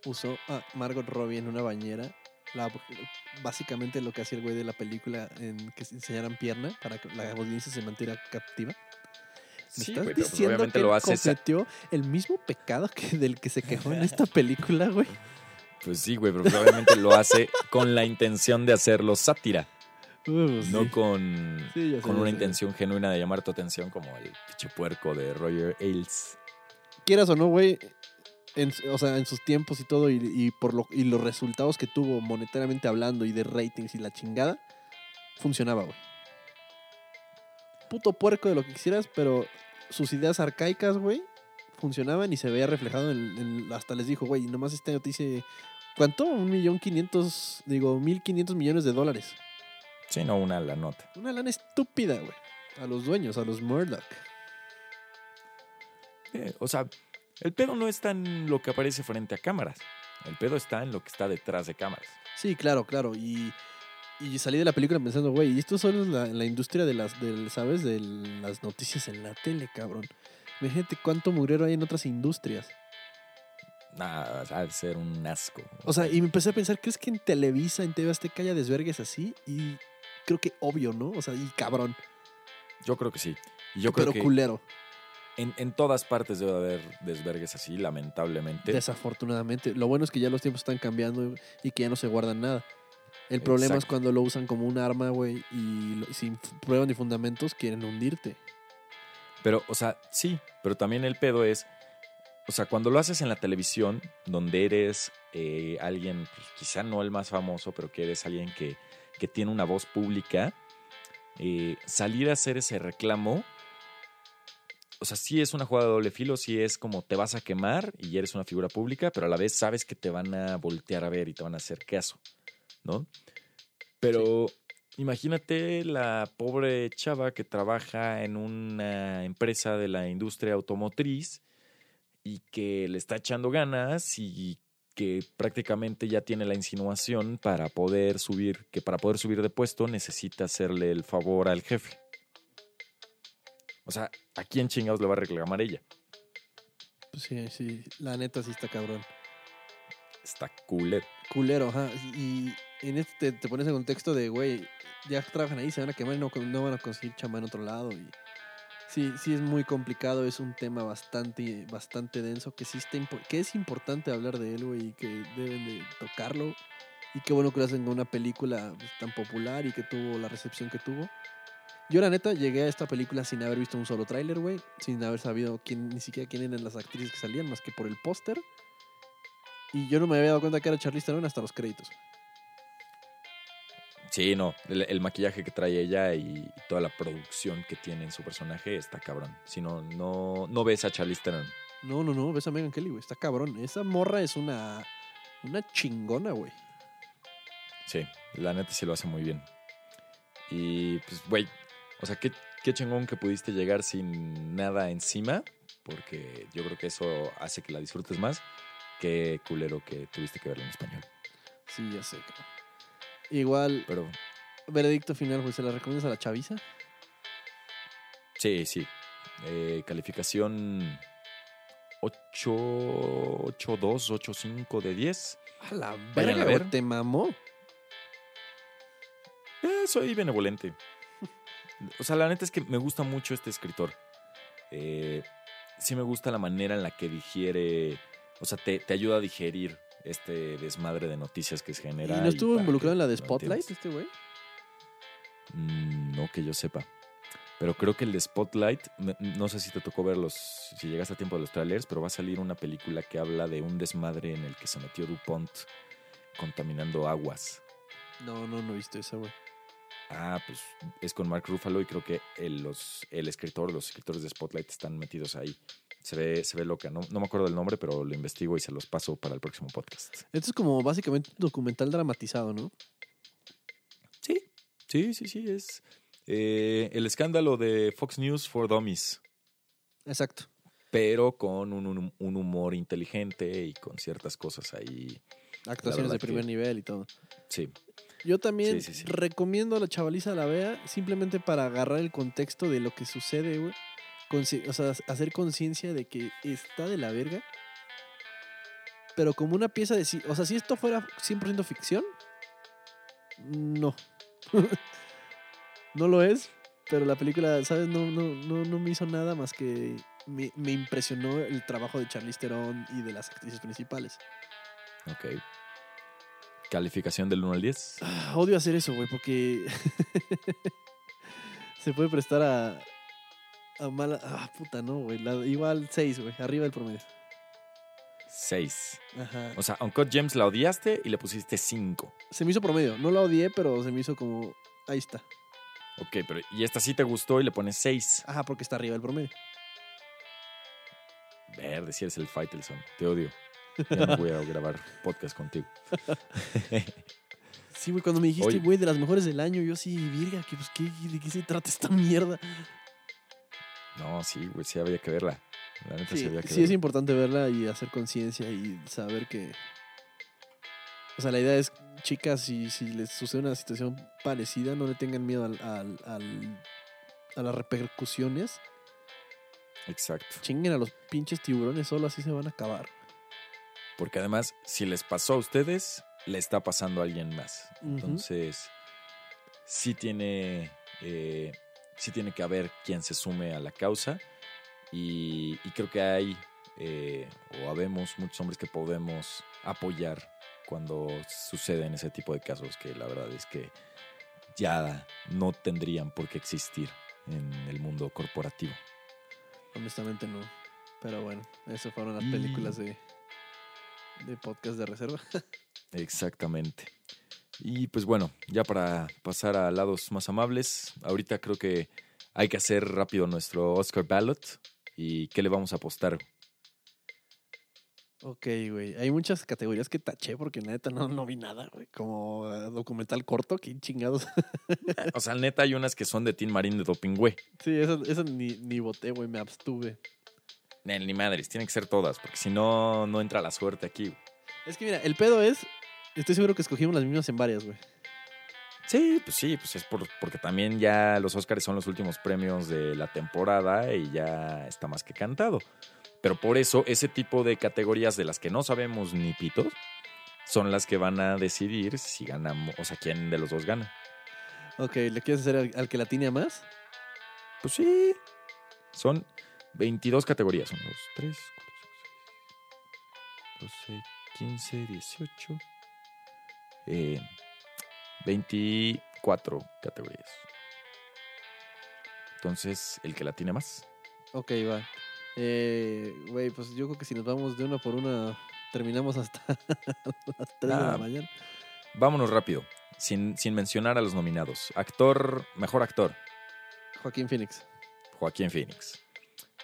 usó a Margot Robbie en una bañera. La- básicamente lo que hacía el güey de la película en que se enseñaran pierna para que la audiencia se mantuviera captiva. ¿Me Sí, estás güey, pero pues que lo hace esa- cometió el mismo pecado que del que se quejó en esta *laughs* película, güey? Pues sí, güey, pero probablemente lo hace con la intención de hacerlo sátira, Uh, sí. no con, Sí, ya sé, con una intención genuina de llamar tu atención como el pinche puerco de Roger Ailes. quieras o no, güey, en, o sea, en sus tiempos y todo, y, y por lo, y los resultados que tuvo monetariamente hablando y de ratings y la chingada, funcionaba, güey. Puto puerco de lo que quisieras, pero sus ideas arcaicas, güey, funcionaban y se veía reflejado en, en- hasta les dijo, güey, nomás este año te hice, ¿cuánto? Un millón quinientos, digo, mil quinientos millones de dólares. Sí, no, una la nota. Una lana estúpida, güey. A los dueños, a los Murdoch. Eh, o sea, el pedo no está en lo que aparece frente a cámaras. El pedo está en lo que está detrás de cámaras. Sí, claro, claro. Y, y salí de la película pensando, güey, y esto solo es la, la industria de las, del, ¿sabes? De las noticias en la tele, cabrón. Imagínate cuánto mugrero hay en otras industrias. Nada, ha de ser un asco. O sea, y me empecé a pensar, ¿crees que en Televisa, en TV Azteca haya desvergues así? Y creo que obvio, ¿no? O sea, y cabrón. Yo creo que sí. Yo creo pero que culero. En, en todas partes debe haber desvergues así, lamentablemente. Desafortunadamente. Lo bueno es que ya los tiempos están cambiando y que ya no se guardan nada. El problema es cuando lo usan como un arma, güey, y lo- sin pruebas ni fundamentos quieren hundirte. Pero, o sea, sí, pero también el pedo es, o sea, cuando lo haces en la televisión, donde eres eh, alguien, pues, quizá no el más famoso, pero que eres alguien que, que tiene una voz pública, eh, salir a hacer ese reclamo, o sea, sí es una jugada de doble filo, sí es como te vas a quemar y eres una figura pública, pero a la vez sabes que te van a voltear a ver y te van a hacer caso, ¿no? Pero imagínate la pobre chava que trabaja en una empresa de la industria automotriz y que le está echando ganas y que prácticamente ya tiene la insinuación para poder subir, que para poder subir de puesto necesita hacerle el favor al jefe. O sea, ¿a quién chingados le va a reclamar ella? Pues sí, sí, la neta sí está cabrón. Está culero. Culero, ajá. Y en este te, te pones en contexto de, güey, ya trabajan ahí, se van a quemar y no, no van a conseguir chamba en otro lado. Y sí, sí es muy complicado, es un tema bastante, bastante denso, que sí está que es importante hablar de él, güey, y que deben de tocarlo. Y qué bueno que lo hacen con una película pues, tan popular y que tuvo la recepción que tuvo. Yo, la neta, llegué a esta película sin haber visto un solo tráiler, güey. Sin haber sabido quién, ni siquiera quién eran las actrices que salían, más que por el póster. Y yo no me había dado cuenta que era Charlize Theron hasta los créditos. Sí, no, el, el maquillaje que trae ella y toda la producción que tiene en su personaje está cabrón. Si no, no, no ves a Charlize Theron. No, no, no, ves a Megan Kelly, güey. Está cabrón. Esa morra es una, una chingona, güey. Sí, la neta sí lo hace muy bien. Y pues, güey, o sea, qué, qué chingón que pudiste llegar sin nada encima, porque yo creo que eso hace que la disfrutes más. Qué culero que tuviste que verla en español. Sí, ya sé, cabrón. Igual, Pero veredicto final, güey. ¿Se la recomiendas a la chaviza? sí, sí. Eh, calificación 8, 8, 2, 8, 5 de 10. A la verga, a ver. Te mamó. Eh, soy benevolente. O sea, la neta es que me gusta mucho este escritor. Eh, sí me gusta la manera en la que digiere, o sea, te, te ayuda a digerir este desmadre de noticias que se ¿Y genera. no estuvo involucrado en la de Spotlight este güey? Mm, no que yo sepa. Pero creo que el de Spotlight, no sé si te tocó ver los, si llegaste a tiempo de los trailers, pero va a salir una película que habla de un desmadre en el que se metió DuPont contaminando aguas. No, no, no he visto esa, güey. Ah, pues es con Mark Ruffalo y creo que el, los, el escritor, los escritores de Spotlight están metidos ahí. Se ve, se ve loca, no, no me acuerdo del nombre, pero lo investigo y se los paso para el próximo podcast. Esto es como básicamente un documental dramatizado, ¿no? Sí, sí, sí, sí, es eh, el escándalo de Fox News for Dummies, Exacto. pero con un, un- un humor inteligente y con ciertas cosas ahí. Actuaciones de primer que- nivel y todo. Sí, Yo también Sí, sí, sí. recomiendo a la chavaliza la vea simplemente para agarrar el contexto de lo que sucede, güey. O sea, hacer conciencia de que está de la verga. Pero como una pieza de... O sea, si esto fuera 100% ficción, no. *laughs* no lo es, pero la película, ¿sabes? No, no, no, no me hizo nada más que... Me, me impresionó el trabajo de Charlize Theron y de las actrices principales. ok. Calificación del 1 al 10. Ah, odio hacer eso, güey, porque *laughs* se puede prestar a, a mala. Ah, puta, no, güey. Igual 6, güey, arriba del promedio. 6. Ajá. O sea, Uncut Gems la odiaste y le pusiste 5. Se me hizo promedio. No la odié, pero se me hizo como. Ahí está. Ok, pero y esta sí te gustó y le pones 6. Ajá, porque está arriba del promedio. Verde, si eres el Faitelson. Te odio. Ya no voy a grabar podcast contigo. Sí, güey, cuando me dijiste, güey, de las mejores del año, yo sí, virga, que, pues, ¿qué, ¿de qué se trata esta mierda? No, sí, güey, sí había que verla. La neta sí, Sí, había que sí es importante verla y hacer conciencia y saber que. O sea, la idea es, chicas, si, si les sucede una situación parecida, no le tengan miedo al, al- al- a las repercusiones. Exacto. Chinguen a los pinches tiburones, solo así se van a acabar. Porque además, si les pasó a ustedes, le está pasando a alguien más. Entonces, sí tiene, eh, sí tiene que haber quien se sume a la causa. Y, y creo que hay, eh, o habemos muchos hombres que podemos apoyar cuando suceden ese tipo de casos que la verdad es que ya no tendrían por qué existir en el mundo corporativo. Honestamente no. Pero bueno, esas fueron las películas de, de podcast de reserva. *laughs* Exactamente. Y pues bueno, ya para pasar a lados más amables, ahorita creo que hay que hacer rápido nuestro Oscar ballot. ¿Y qué le vamos a apostar? ok, güey. Hay muchas categorías que taché porque neta no, no vi nada, güey. Como eh, documental corto, qué chingados. *laughs* O sea, neta, hay unas que son de Tin Marín de Dopingüe. sí, esas esas ni, ni voté, güey. Me abstuve. Nel, Ni madres, tienen que ser todas, porque si no, no entra la suerte aquí. güey. Es que mira, el pedo es. Estoy seguro que escogimos las mismas en varias, güey. Sí, pues sí, pues es por- porque también ya los Oscars son los últimos premios de la temporada y ya está más que cantado. Pero por eso, ese tipo de categorías de las que no sabemos ni pitos son las que van a decidir si ganamos, o sea, quién de los dos gana. Ok, ¿le quieres hacer al, al que la tiene a más? Pues sí, son 22 categorías. 1, 2, 3, 4, 5, 6, 12, 15, 18. Eh, 24 categorías. Entonces, el que la tiene más. Ok, va. Eh, Güey, pues yo creo que si nos vamos de una por una, terminamos hasta *laughs* las 3 de la mañana. Vámonos rápido, sin, sin mencionar a los nominados. Actor, mejor actor, Joaquín Phoenix. Joaquín Phoenix.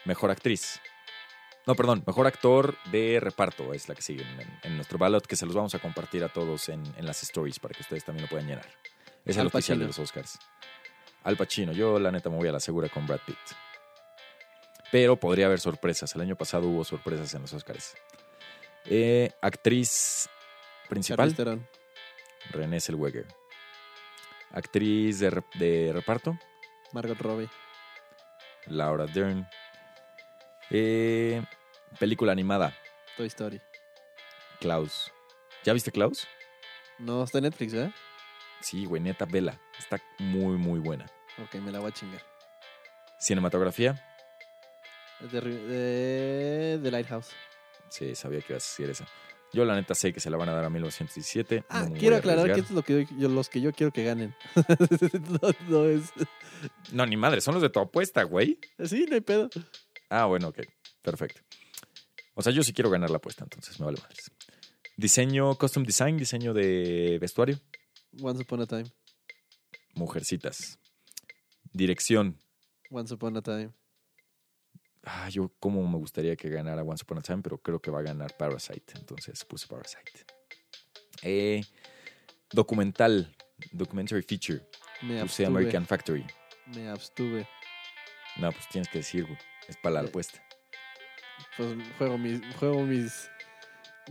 Mejor actriz. No, perdón, mejor actor de reparto es la que sigue en, en nuestro ballot, que se los vamos a compartir a todos en, en las stories para que ustedes también lo puedan llenar. Es el Al oficial de los Oscars. Al Pacino, yo la neta me voy a la segura con Brad Pitt. Pero podría haber sorpresas. El año pasado hubo sorpresas en los Oscars. Eh, actriz principal. Renée Zellweger. Actriz de, de reparto, Margot Robbie. Laura Dern. Eh, película animada, Toy Story. Klaus. ¿Ya viste Klaus? No, está en Netflix, ¿verdad? Sí, güey, neta, vela. Está muy, muy buena. Ok, me la voy a chingar. Cinematografía. The Lighthouse. Sí, sabía que ibas a decir esa. Yo, la neta, sé que se la van a dar a 1917. Ah, no quiero aclarar que esto es lo que yo, yo- los que yo quiero que ganen. *laughs* no, no es. No, ni madre, son los de tu apuesta, güey. Sí, no hay pedo. Ah, bueno, ok. Perfecto. O sea, yo sí quiero ganar la apuesta, entonces me vale madres. Diseño, custom design, diseño de vestuario. Once Upon a Time. Mujercitas. Dirección. Once Upon a Time. Ah, yo como me gustaría que ganara Once Upon a Time, pero creo que va a ganar Parasite. Entonces puse Parasite. Eh, documental. Documentary feature. Me Puse abstuve. American Factory. Me abstuve. No, pues tienes que decir, güey. Es para la apuesta. Pues juego mis, juego mis,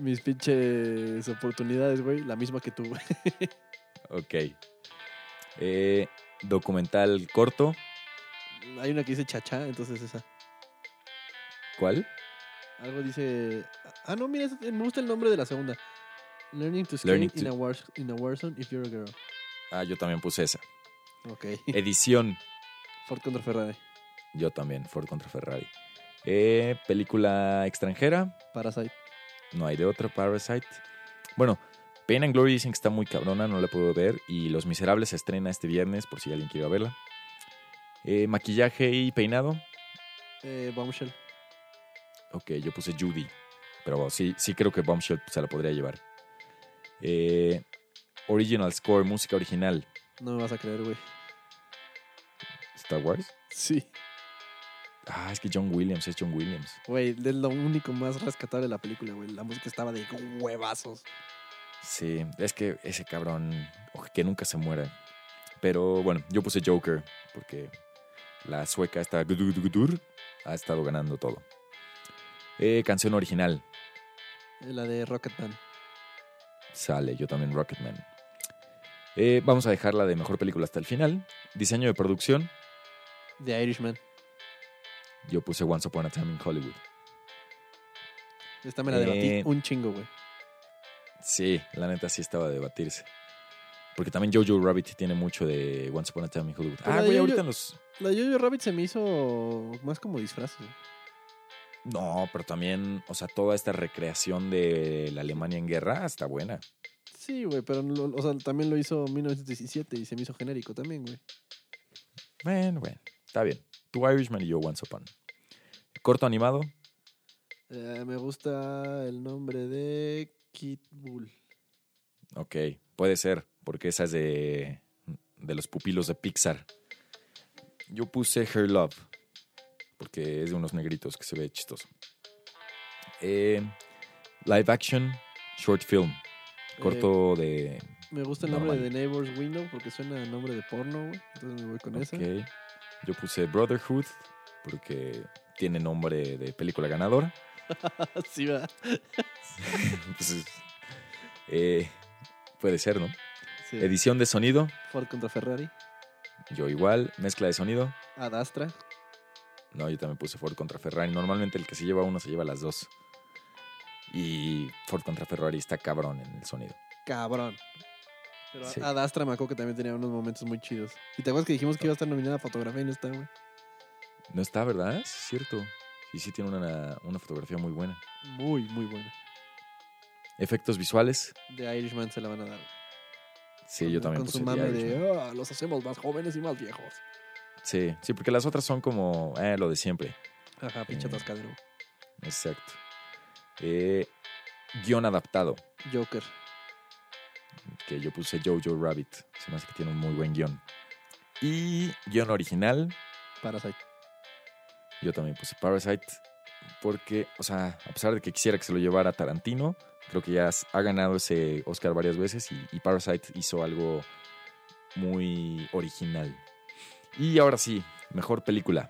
mis pinches oportunidades, güey. La misma que tú, güey. *laughs* Ok. Eh, documental corto. Hay una que dice chacha, entonces esa. ¿Cuál? Algo dice. Ah, no, mira, me gusta el nombre de la segunda. Learning to skate Learning in, to- a war, in a warzone if you're a girl. Ah, yo también puse esa. Ok. Edición. Ford contra Ferrari. Yo también, Ford contra Ferrari. Eh, película extranjera. Parasite. No hay de otra, Parasite. Bueno, Pain and Glory dicen que está muy cabrona, no la puedo ver. Y Los Miserables se estrena este viernes, por si alguien quiere verla. Eh, maquillaje y peinado. Eh, Bombshell. Ok, yo puse Judy. Pero sí, sí creo que Bombshell se la podría llevar. Eh, original Score, música original. No me vas a creer, güey. Star Wars. Sí. Ah, es que John Williams es John Williams. Güey, es lo único más rescatable de la película, güey. La música estaba de huevazos. Sí, es que ese cabrón, que nunca se muera. Pero bueno, yo puse Joker porque la sueca esta ha estado ganando todo. Eh, canción original, Eh, La de Rocketman. sale, yo también Rocketman. Eh, vamos a dejarla de mejor película hasta el final. Diseño de producción, The Irishman. Yo puse Once Upon a Time in Hollywood. Esta me la debatí Eh, un chingo, güey. Sí, la neta sí estaba a debatirse. Porque también Jojo Rabbit tiene mucho de Once Upon a Time in Hollywood. Pero Ah, güey, ahorita en los... La Jojo Rabbit se me hizo más como disfraz. güey. No, pero también, o sea, toda esta recreación de la Alemania en guerra está buena. Sí, güey, pero lo- o sea, también lo hizo 1917 y se me hizo genérico también, güey. Bueno, bueno, está bien. Tu Irishman y yo Once Upon. Corto animado, Eh, me gusta el nombre de Kid Bull. ok, puede ser, porque esa es de, de los pupilos de Pixar. Yo puse Her Love, porque es de unos negritos que se ve chistoso. Eh, live action, short film, corto de... Me gusta el nombre de Neighbor's Window porque suena a nombre de porno, güey. Entonces me voy con esa. Ok. Yo puse Brotherhood, porque tiene nombre de película ganadora. *laughs* sí, va. Pues, es- eh, puede ser, ¿no? Sí. Edición de sonido, Ford contra Ferrari. yo igual. Mezcla de sonido, Ad Astra. no, yo también puse Ford contra Ferrari. Normalmente el que se lleva uno se lleva las dos. Y Ford contra Ferrari está cabrón en el sonido. Cabrón. Pero Sí. Ad Astra me acuerdo que también tenía unos momentos muy chidos. ¿Y te acuerdas que dijimos que iba a estar nominada a fotografía y no está, güey? No está, ¿verdad? Sí, Es cierto. Y sí tiene una, una fotografía muy buena. Muy, muy buena. Efectos visuales, De Irishman se la van a dar. sí, Con- yo también Con su mame de, "Ah, los hacemos más jóvenes y más viejos. Sí, sí, porque las otras son como eh, lo de siempre. Ajá, pinche Eh. Exacto. Eh, guion adaptado, Joker. que yo puse Jojo Rabbit. Se me hace que tiene un muy buen guion. Y guion original, Parasite. Yo también puse Parasite. Porque, o sea, a pesar de que quisiera que se lo llevara Tarantino, creo que ya ha ganado ese Oscar varias veces y, y Parasite hizo algo muy original. Y ahora sí, mejor película.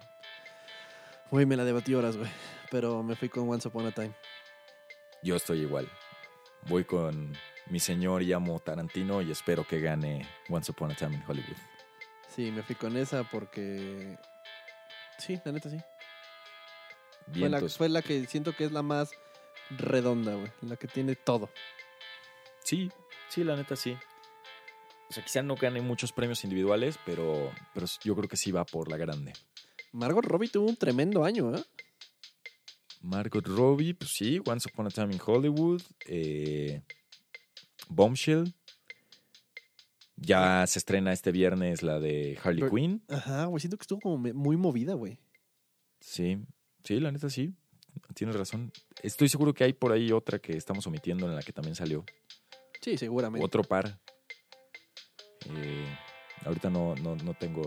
Güey, me la debatí horas, güey. Pero me fui con Once Upon a Time. Yo estoy igual. Voy con mi señor y amo Tarantino y espero que gane Once Upon a Time in Hollywood. Sí, me fui con esa porque. Sí, la neta sí. Fue la, Vientos. fue la que siento que es la más redonda, güey. La que tiene todo. Sí, sí, la neta sí. O sea, quizá no gane muchos premios individuales, pero, pero yo creo que sí va por la grande. Margot Robbie tuvo un tremendo año, ¿eh? Margot Robbie, pues sí, Once Upon a Time in Hollywood. eh, Bombshell. Ya se estrena este viernes la de Harley Quinn. Ajá, güey. Siento que estuvo como muy movida, güey. Sí, sí, la neta sí. Tienes razón. Estoy seguro que hay por ahí otra que estamos omitiendo en la que también salió. Sí, seguramente. Otro par. Eh, ahorita no, no, no tengo.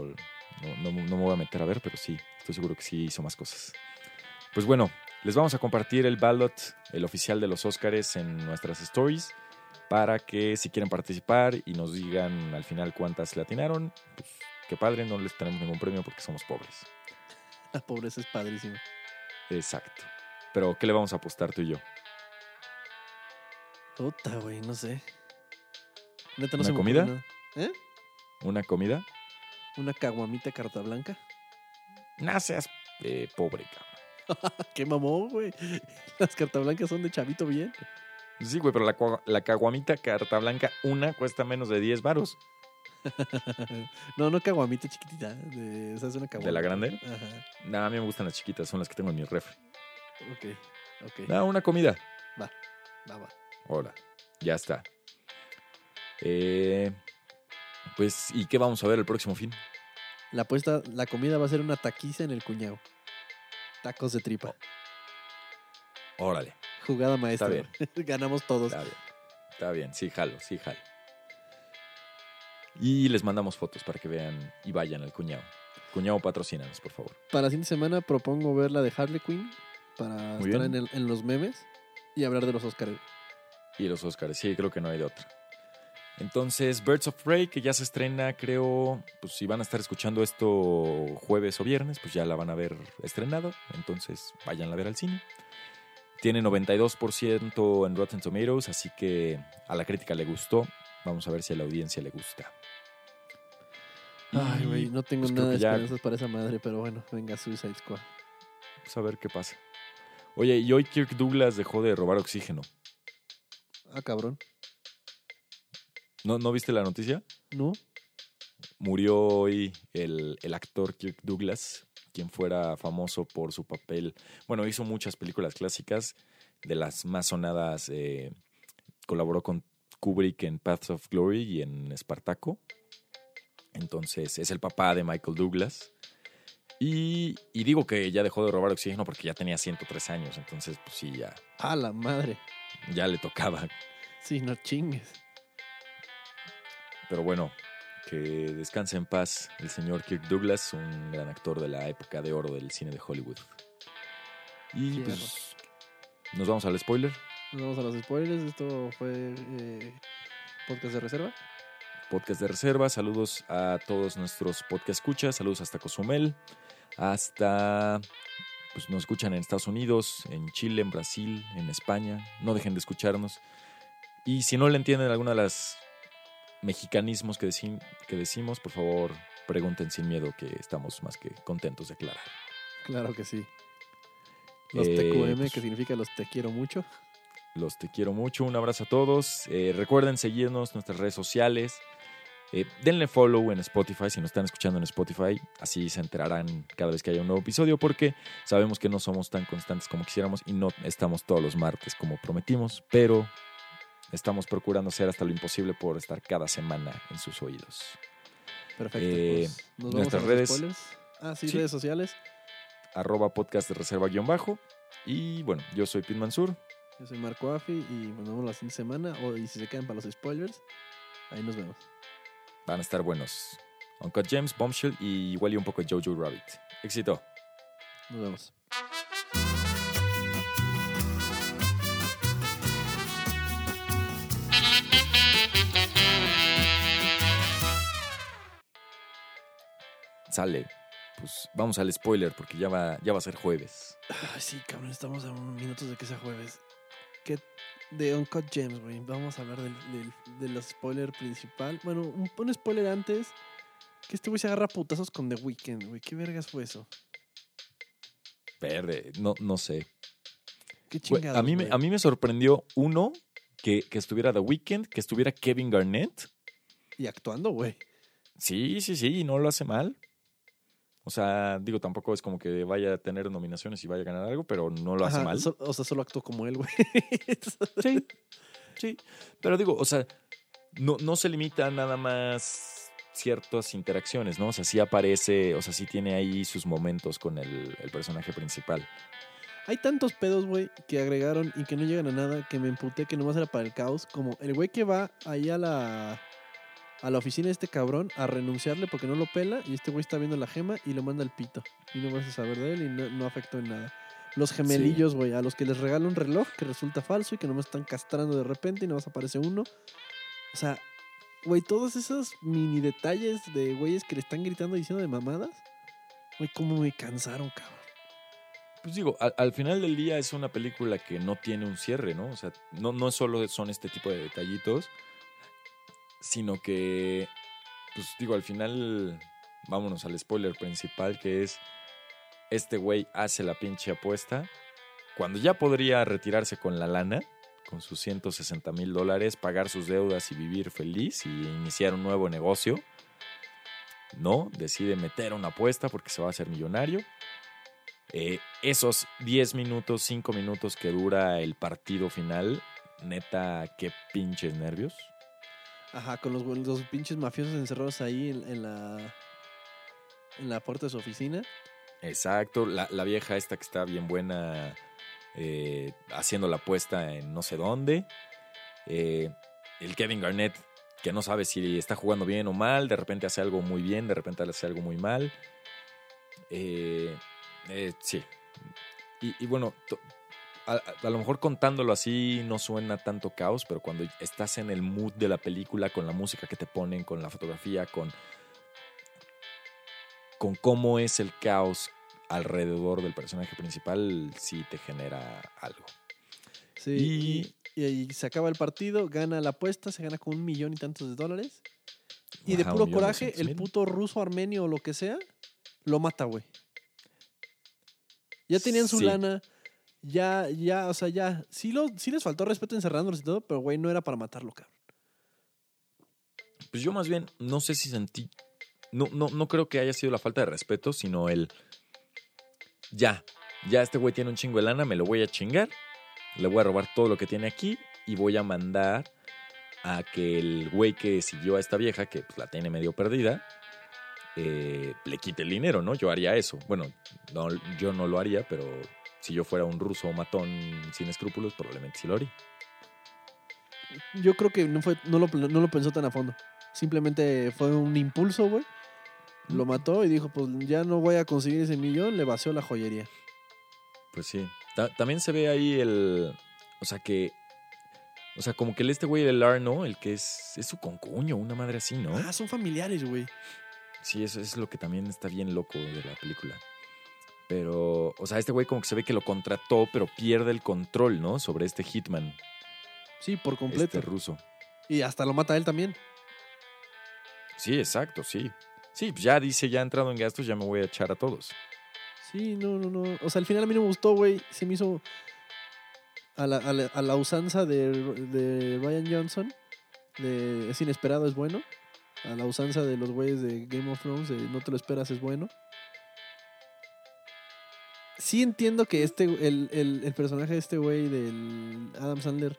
No, no- no me voy a meter a ver, pero sí, estoy seguro que sí hizo más cosas. Pues bueno, les vamos a compartir el ballot, el oficial de los Óscares, en nuestras stories. Para que si quieren participar y nos digan al final cuántas le atinaron, pues qué padre, no les tenemos ningún premio porque somos pobres. La pobreza es padrísima. Exacto. Pero, ¿qué le vamos a apostar tú y yo? Puta, güey, no sé. Neta, no ¿Una se me ocurre comida? nada. ¿Eh? ¿Una comida? Una caguamita carta blanca. No seas eh, pobre, cabrón. *laughs* ¿Qué mamón, güey? *laughs* Las cartas blancas son de chavito bien. Sí, güey, pero la, cua- la caguamita carta blanca, una cuesta menos de 10 varos. *laughs* no, no caguamita chiquitita. De, esa es una caguamita. ¿De la grande? Ajá. No, a mí me gustan las chiquitas, son las que tengo en mi refri. Ok, ok. No, una comida. Va, va. Hola, ya está. Eh, pues, ¿y qué vamos a ver el próximo fin? La apuesta, la comida va a ser una taquiza en el cuñado. Tacos de tripa. Órale, Jugada maestra. bien. *laughs* Ganamos todos. está bien. Está bien, sí, jalo, sí, jalo. Y les mandamos fotos para que vean y vayan al cuñado. Cuñado, patrocínanos, por favor. Para fin de semana propongo ver la de Harley Quinn para Muy estar en, el- en los memes y hablar de los Oscars. Y los Oscars, sí, creo que no hay de otra. Entonces, Birds of Prey, que ya se estrena, creo, pues si van a estar escuchando esto jueves o viernes, pues ya la van a ver estrenado. Entonces, vayan a ver al cine. Tiene 92% en Rotten Tomatoes, así que a la crítica le gustó. Vamos a ver si a la audiencia le gusta. Ay, güey, no tengo pues, nada de ya- esperanzas para esa madre, pero bueno, venga, Suicide Squad. Pues a ver qué pasa. Oye, y hoy Kirk Douglas dejó de robar oxígeno. Ah, cabrón. ¿No, ¿no viste la noticia? ¿No? Murió hoy el, el actor Kirk Douglas, quien fuera famoso por su papel. Bueno, hizo muchas películas clásicas, de las más sonadas, eh, colaboró con Kubrick en Paths of Glory y en Espartaco. Entonces es el papá de Michael Douglas. Y, y digo que ya dejó de robar oxígeno porque ya tenía 103 años, entonces pues sí, ya, A la madre. ya le tocaba. Sí, no chingues. Pero bueno, que descanse en paz el señor Kirk Douglas, un gran actor de la época de oro del cine de Hollywood. Y pues nos vamos al spoiler. Nos vamos a los spoilers. Esto fue eh, podcast de reserva. Podcast de reserva. Saludos a todos nuestros podcast escuchas. Saludos hasta Cozumel. Hasta. Pues nos escuchan en Estados Unidos, en Chile, en Brasil, en España. No dejen de escucharnos. Y si no le entienden alguna de las mexicanismos que, decim- que decimos, por favor, pregunten sin miedo que estamos más que contentos de aclarar. Claro que sí. Los Eh, TQM, pues- que significa los te quiero mucho. Los te quiero mucho. Un abrazo a todos. Eh, recuerden seguirnos en nuestras redes sociales. Eh, denle follow en Spotify si nos están escuchando en Spotify. Así se enterarán cada vez que haya un nuevo episodio porque sabemos que no somos tan constantes como quisiéramos y no estamos todos los martes como prometimos, pero estamos procurando hacer hasta lo imposible por estar cada semana en sus oídos. Perfecto. Eh, pues, nos vamos nuestras a redes. spoilers. Ah, sí, Sí. redes sociales. Arroba podcast de reserva guion bajo. Y bueno, yo soy Pete Mansur. Yo soy Marco Afi y nos vemos la siguiente semana. O, y si se quedan para los spoilers, ahí nos vemos. Van a estar buenos. Uncut James, Bombshell y igual y un poco Jojo Rabbit. Éxito. Nos vemos. Sale. Pues vamos al spoiler porque ya va, ya va a ser jueves. Ay, sí, cabrón, estamos a unos minutos de que sea jueves. ¿Qué de Uncut Gems, güey? Vamos a hablar del, del, del spoiler principal. Bueno, un, un spoiler antes. Que este güey se agarra putazos con The Weeknd, güey. ¿Qué vergas fue eso? Verde, no, no sé. ¿Qué Güey, chingados, a, mí me, a mí me sorprendió, uno, que, que estuviera The Weeknd, que estuviera Kevin Garnett. Y actuando, güey. Sí, sí, sí, y no lo hace mal. O sea, digo, tampoco es como que vaya a tener nominaciones y vaya a ganar algo, pero no lo hace mal. so- o sea, solo actuó como él, güey. Sí, *laughs* sí. Pero digo, o sea, no, no se limita a nada más ciertas interacciones, ¿no? O sea, sí aparece, o sea, sí tiene ahí sus momentos con el, el personaje principal. Hay tantos pedos, güey, que agregaron y que no llegan a nada, que me emputé que nomás era para el caos. Como el güey que va ahí a la, a la oficina de este cabrón a renunciarle porque no lo pela y este güey está viendo la gema y lo manda al pito. Y no vas a saber de él y no, no afectó en nada. Los gemelillos, güey, a los que les regala un reloj que resulta falso y que nomás están castrando de repente y nomás aparece uno. O sea, güey, todos esos mini detalles de güeyes que le están gritando diciendo de mamadas. Güey, cómo me cansaron, cabrón. Pues digo, al, al final del día es una película que no tiene un cierre, ¿no? O sea, no, no solo son este tipo de detallitos, sino que, pues digo, al final, vámonos al spoiler principal, que es, este güey hace la pinche apuesta, cuando ya podría retirarse con la lana, con sus 160 mil dólares, pagar sus deudas y vivir feliz y iniciar un nuevo negocio. No, decide meter una apuesta porque se va a hacer millonario. Eh, esos 10 minutos, 5 minutos que dura el partido final, neta, qué pinches nervios. Ajá, con los, los pinches mafiosos encerrados ahí en, la en la puerta de su oficina. Exacto, la, la vieja esta que está bien buena eh, haciendo la apuesta en no sé dónde. Eh, el Kevin Garnett que no sabe si está jugando bien o mal, de repente hace algo muy bien, de repente hace algo muy mal. Eh, eh, sí. Y, bueno, a, lo mejor contándolo así no suena tanto caos, pero cuando estás en el mood de la película, con la música que te ponen, con la fotografía, con, con cómo es el caos alrededor del personaje principal, sí te genera algo. Sí. Y- Y, se acaba el partido, gana la apuesta, se gana con un millón y tantos de dólares. Y de Ajá, puro coraje, el puto ruso, armenio o lo que sea, lo mata, güey. Ya tenían su Sí. lana, ya, ya, o sea, ya. Sí, les faltó respeto encerrándolos y todo, pero güey, no era para matarlo, cabrón. Pues yo más bien no sé si sentí. No, no, no creo que haya sido la falta de respeto, sino el. ya, ya este güey tiene un chingo de lana, me lo voy a chingar, le voy a robar todo lo que tiene aquí y voy a mandar a que el güey que siguió a esta vieja, que pues, la tiene medio perdida, eh, le quite el dinero, ¿no? Yo haría eso. Bueno, no, yo no lo haría, pero si yo fuera un ruso matón sin escrúpulos, probablemente sí lo haría. Yo creo que no, fue, no, lo, no lo pensó tan a fondo. Simplemente fue un impulso, güey. Lo mató y dijo, pues ya no voy a conseguir ese millón, le vació la joyería. Pues sí. Ta- también se ve ahí el. O sea que. O sea, como que el este güey del Arno, el que es, es su concuño, una madre así, ¿no? Ah, son familiares, güey. Sí, eso es lo que también está bien loco de la película. Pero, o sea, este güey como que se ve que lo contrató, pero pierde el control, ¿no? Sobre este Hitman, Sí, por completo. este ruso. Y hasta lo mata él también. Sí, exacto, sí. Sí, pues ya dice, ya ha entrado en gastos, ya me voy a echar a todos. Sí, no, no, no. O sea, al final a mí no me gustó, güey. Se me hizo a la, a la, a la usanza de, de Ryan Johnson. De es inesperado, es bueno. A la usanza de los güeyes de Game of Thrones, de no te lo esperas, es bueno. Sí entiendo que este, el, el, el personaje de este güey, del Adam Sandler,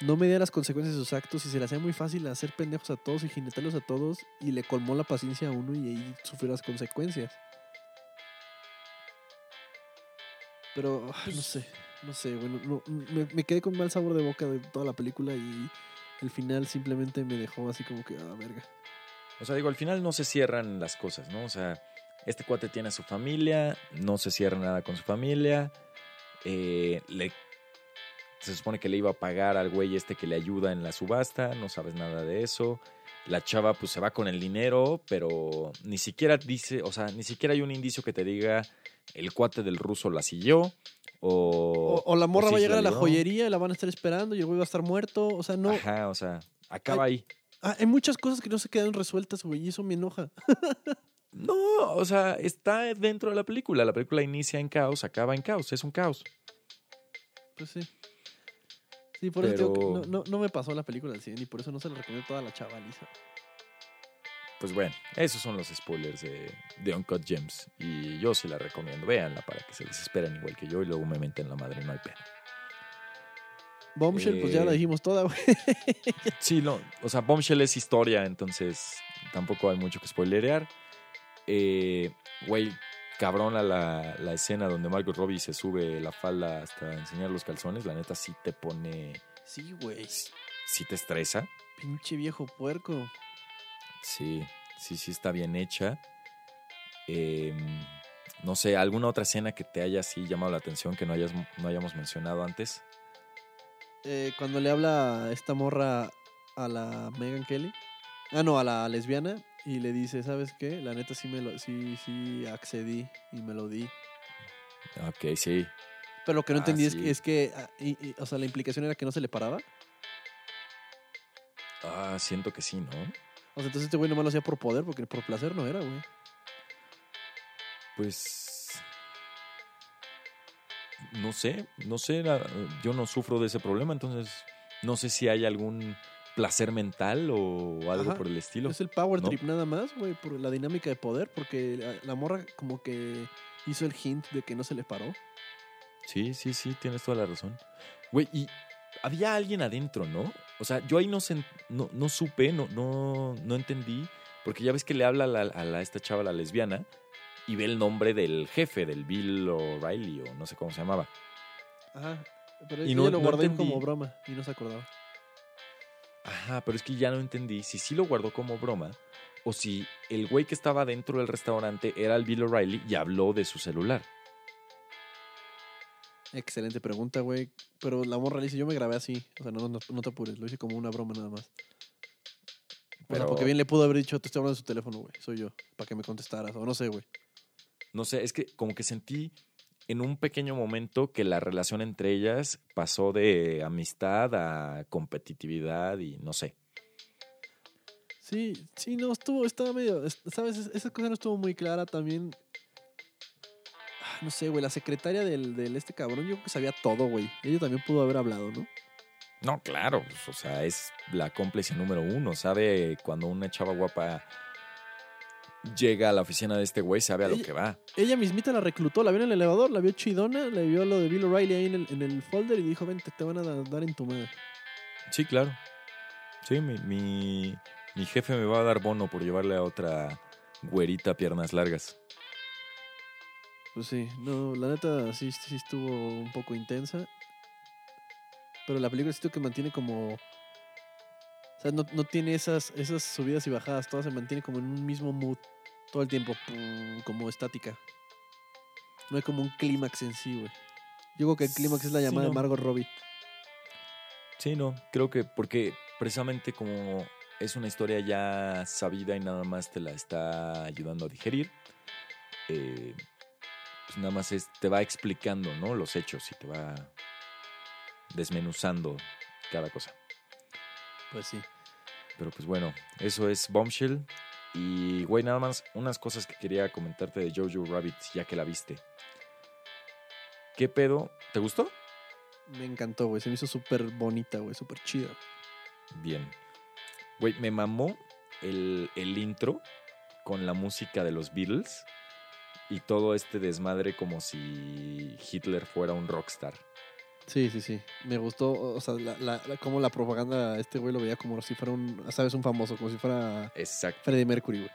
no medía las consecuencias de sus actos y se le hacía muy fácil hacer pendejos a todos y jinetearlos a todos y le colmó la paciencia a uno y ahí sufrió las consecuencias. Pero ah, no sé, no sé, bueno, no, me, me quedé con mal sabor de boca de toda la película y el final simplemente me dejó así como que, ah, verga. O sea, digo, al final no se cierran las cosas, ¿no? O sea, este cuate tiene a su familia, no se cierra nada con su familia. eh, le, se supone que le iba a pagar al güey este que le ayuda en la subasta, no sabes nada de eso. La chava pues se va con el dinero, pero ni siquiera dice, o sea, ni siquiera hay un indicio que te diga el cuate del ruso la siguió. O, O, o la morra va a llegar a la joyería y la van a estar esperando y el güey va a estar muerto. O sea, no. Ajá, o sea, acaba ahí. Ah, hay muchas cosas que no se quedan resueltas, güey, y eso me enoja. *laughs* No, o sea, está dentro de la película. La película inicia en caos, acaba en caos, es un caos. Pues sí. Sí, por eso digo no, no, no me pasó la película al 100 y por eso no se la recomiendo toda la chavaliza. Pues bueno, esos son los spoilers de, de Uncut Gems. Y yo sí la recomiendo. Véanla para que se desesperen igual que yo y luego me meten la madre, no hay pena. Bombshell, pues ya la Eh, dijimos toda, güey. Sí, no, o sea, Bombshell es historia, entonces tampoco hay mucho que spoilerear. Eh, Güey, cabrón a la, la escena donde Margot Robbie se sube la falda hasta enseñar los calzones. La neta sí te pone, Sí, güey. sí te estresa. Pinche viejo puerco. Sí, sí, sí está bien hecha. Eh, no sé, ¿alguna otra escena que te haya así llamado la atención que no, hayas, no hayamos mencionado antes? Eh, cuando le habla esta morra a la Megan Kelly. Ah, no, a la lesbiana. Y le dice, ¿sabes qué? La neta sí me lo, sí, sí accedí y me lo di. Ok, sí. Pero lo que no Ah, entendí es, que, es que, ah, y- y, o sea, la implicación era que no se le paraba. Ah, siento que sí, ¿no? O sea, entonces este güey nomás lo hacía por poder, porque por placer no era, güey. Pues. No sé, no sé, yo no sufro de ese problema, entonces no sé si hay algún placer mental o algo Ajá, por el estilo. Es el power ¿no? trip nada más, güey, por la dinámica de poder, porque la, la morra como que hizo el hint de que no se le paró. Sí, sí, sí, tienes toda la razón. Güey, y había alguien adentro, ¿no? O sea, yo ahí no, sen- no, no supe, no, no, no entendí, porque ya ves que le habla a, la, a la- esta chava, la lesbiana, y ve el nombre del jefe, del Bill O'Reilly, o no sé cómo se llamaba. Ajá. Pero Y no- lo no entendí. como broma y no se acordaba. Ajá, pero es que ya no entendí si sí lo guardó como broma o si el güey que estaba dentro del restaurante era el Bill O'Reilly y habló de su celular. Excelente pregunta, güey. Pero la morra le dice, yo me grabé así. O sea, no, no, no te apures, lo hice como una broma nada más. O sea, Pero- porque bien le pudo haber dicho, te estoy hablando de su teléfono, güey. Soy yo, para que me contestaras. O no sé, güey. No sé, es que como que sentí en un pequeño momento que la relación entre ellas pasó de amistad a competitividad y no sé. Sí, sí, no, estuvo, estaba medio, es- ¿sabes? Es- Esa cosa no estuvo muy clara también. Ah, No sé, güey, la secretaria del, del este cabrón, yo creo que sabía todo, güey. Ella también pudo haber hablado, ¿no? No, claro, pues, o sea, es la cómplice número uno. Sabe cuando una chava guapa llega a la oficina de este güey, sabe a lo Ella- que va. Ella mismita la reclutó, la vio en el elevador, la vio chidona, le vio lo de Bill O'Reilly ahí en el, en el folder y dijo, vente, te van a da- dar en tu madre. Sí, claro. Sí, mi, mi, mi jefe me va a dar bono por llevarle a otra güerita piernas largas. Pues sí, no, la neta sí, sí estuvo un poco intensa. Pero la película siento que mantiene como... O sea, no, no tiene esas, esas subidas y bajadas, todo se mantiene como en un mismo mood todo el tiempo, pum, como estática. No hay como un clímax en sí, güey. Yo creo que el clímax es la Sí, llamada no. de Margot Robbie. Sí, no, creo que porque precisamente como es una historia ya sabida y nada más te la está ayudando a digerir, eh, pues nada más es, te va explicando, ¿no? Los hechos y te va desmenuzando cada cosa. Pues sí. Pero pues bueno, eso es Bombshell. Y güey, nada más unas cosas que quería comentarte de Jojo Rabbit ya que la viste. ¿Qué pedo? ¿Te gustó? Me encantó, güey. Se me hizo súper bonita, güey. Súper chida. Bien. Güey, me mamó el, el intro con la música de los Beatles y todo este desmadre como si Hitler fuera un rockstar. Sí, sí, sí. Me gustó, o sea, la, la, la- cómo la propaganda, este güey lo veía como si fuera un, ¿sabes? Un famoso, como si fuera Exacto, Freddie Mercury, güey.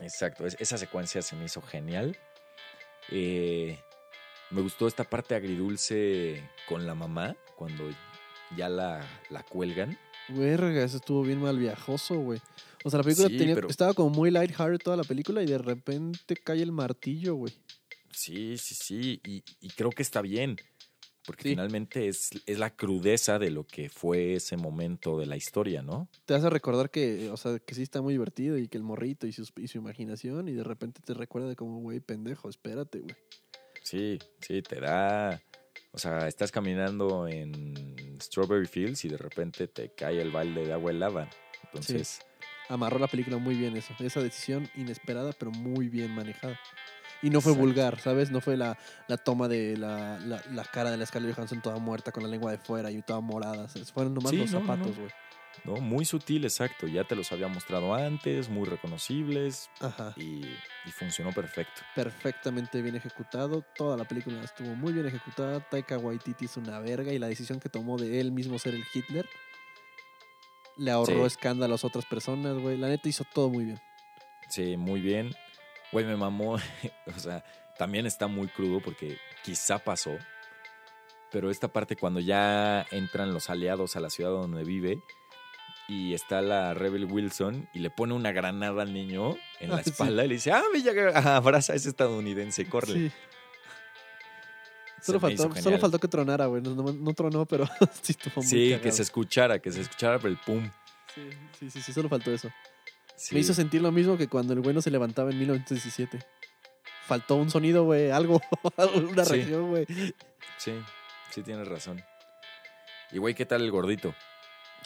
exacto. Es- esa secuencia se me hizo genial. Eh, me gustó esta parte agridulce con la mamá cuando ya la, la cuelgan. Verga, eso estuvo bien mal viajoso, güey. O sea, la película Sí, tenía- pero- estaba como muy lighthearted toda la película y de repente cae el martillo, güey. Sí, sí, sí. Y, y creo que está bien. Porque Sí. finalmente es, es la crudeza de lo que fue ese momento de la historia, ¿no? Te hace recordar que, o sea, que sí está muy divertido y que el morrito y, su imaginación y de repente te recuerda de como, güey, pendejo, espérate, güey. Sí, sí, te da. O sea, estás caminando en Strawberry Fields y de repente te cae el balde de agua helada. Entonces, Amarró la película muy bien eso. Esa decisión inesperada, pero muy bien manejada. Y no fue Exacto. vulgar, ¿sabes? No fue la, la toma de la, la, la cara de la Scarlett Johansson toda muerta con la lengua de fuera y toda morada. Fueron nomás Sí, los no, zapatos, no. güey. ¿no? Muy sutil, exacto. Ya te los había mostrado antes, muy reconocibles Ajá. y, y funcionó perfecto. Perfectamente bien ejecutado. Toda la película estuvo muy bien ejecutada. Taika Waititi es una verga y la decisión que tomó de él mismo ser el Hitler le ahorró Sí. escándalos a otras personas, güey. La neta hizo todo muy bien. Sí, muy bien. Güey, me mamó. *laughs* o sea, también está muy crudo porque quizá pasó. Pero esta parte cuando ya entran los aliados a la ciudad donde vive y está la Rebel Wilson y le pone una granada al niño en la *laughs* sí. espalda y le dice, ah, Villa, *laughs* abraza a ese estadounidense, corre. Sí. Solo faltó, solo faltó que tronara, güey. No, no- no tronó, pero sí estuvo muy Sí, cagado. que se escuchara, que se escuchara pero el pum. Sí, sí, sí, sí, solo faltó eso. Sí. Me hizo sentir lo mismo que cuando el güey no se levantaba en 1917. Faltó un sonido, güey, algo, *laughs* una Sí. reacción, güey. Sí, sí tienes razón. Y güey, ¿qué tal el gordito?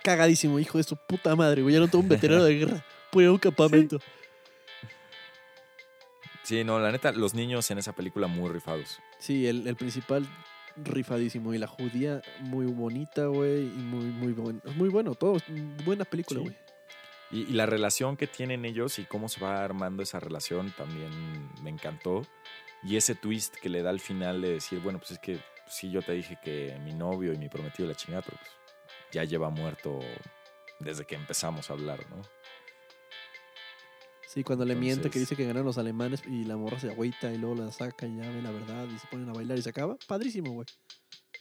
Cagadísimo, hijo de su puta madre, güey. Ya no tengo un veterano de guerra. *laughs* A un campamento. Sí, no, la neta, los niños en esa película muy rifados. Sí, el, el principal rifadísimo. Y la judía muy bonita, güey. Y muy, muy, buen, muy bueno. Todo, buena película, Sí. Y, y la relación que tienen ellos y cómo se va armando esa relación también me encantó. Y ese twist que le da al final de decir, bueno, pues es que sí, yo te dije que mi novio y mi prometido la chingada, pero pues ya lleva muerto desde que empezamos a hablar, ¿no? Sí, cuando le miente que dice que ganaron los alemanes y la morra se agüita y luego la saca y ya ve la verdad y se ponen a bailar y se acaba. Padrísimo, güey.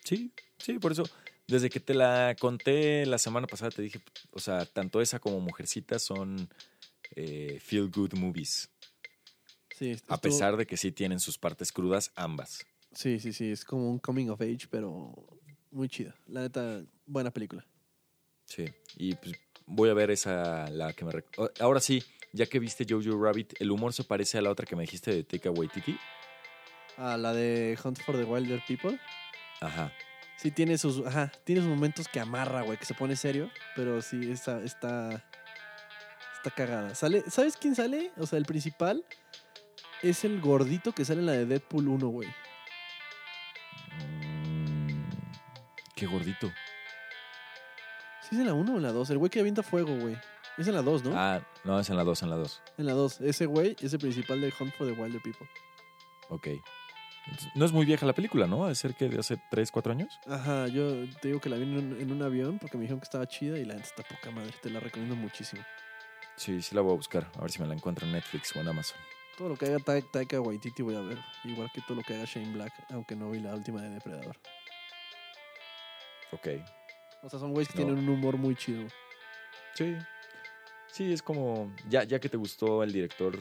Sí, sí, por eso, desde que te la conté la semana pasada, te dije, o sea, tanto esa como Mujercita son eh, feel good movies. Sí, A pesar de que sí tienen sus partes crudas, ambas. Sí, sí, sí. Es como un coming of age, pero muy chida. La neta, buena película. Sí, y pues voy a ver esa, la que me... Ahora sí, ya que viste Jojo Rabbit, ¿el humor se parece a la otra que me dijiste de Taika Waititi? Ah, la de Hunt for the Wilder People. Ajá. Sí, tiene sus, ajá, tiene sus momentos que amarra, güey, que se pone serio, pero sí, está, está, está cagada. Sale, ¿Sabes quién sale? O sea, el principal es el gordito que sale en la de Deadpool 1, güey. Mm, qué gordito. ¿Sí es en la 1 o en la 2? El güey que avienta fuego, güey. Es en la 2, ¿no? Ah, no, es en la 2, en la 2. En la 2. Ese güey es el principal de Hunt for the Wilder People. Ok. No es muy vieja la película, ¿no? De ser que de hace 3, 4 años. Ajá, yo te digo que la vi en un, en un avión porque me dijeron que estaba chida y la neta está poca madre. Te la recomiendo muchísimo. Sí, sí la voy a buscar. A ver si me la encuentro en Netflix o en Amazon. Todo lo que haga Ta- Taika Waititi voy a ver. Igual que todo lo que haga Shane Black, aunque no vi la última de Depredador. Ok. O sea, son güeyes que No. tienen un humor muy chido. Sí. Sí, es como. Ya, ya que te gustó el director,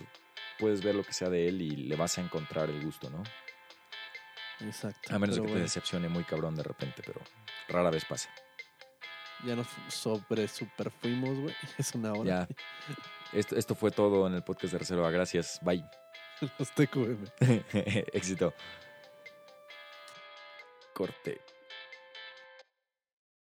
puedes ver lo que sea de él y le vas a encontrar el gusto, ¿no? Exacto. A menos de que te decepcione muy cabrón de repente, pero rara vez pasa. Ya nos sobre super fuimos, güey. *laughs* Es una hora. Ya. Esto, esto fue todo en el podcast de Reserva. Gracias. Bye. *laughs* Los TQM. *laughs* Éxito. Corte.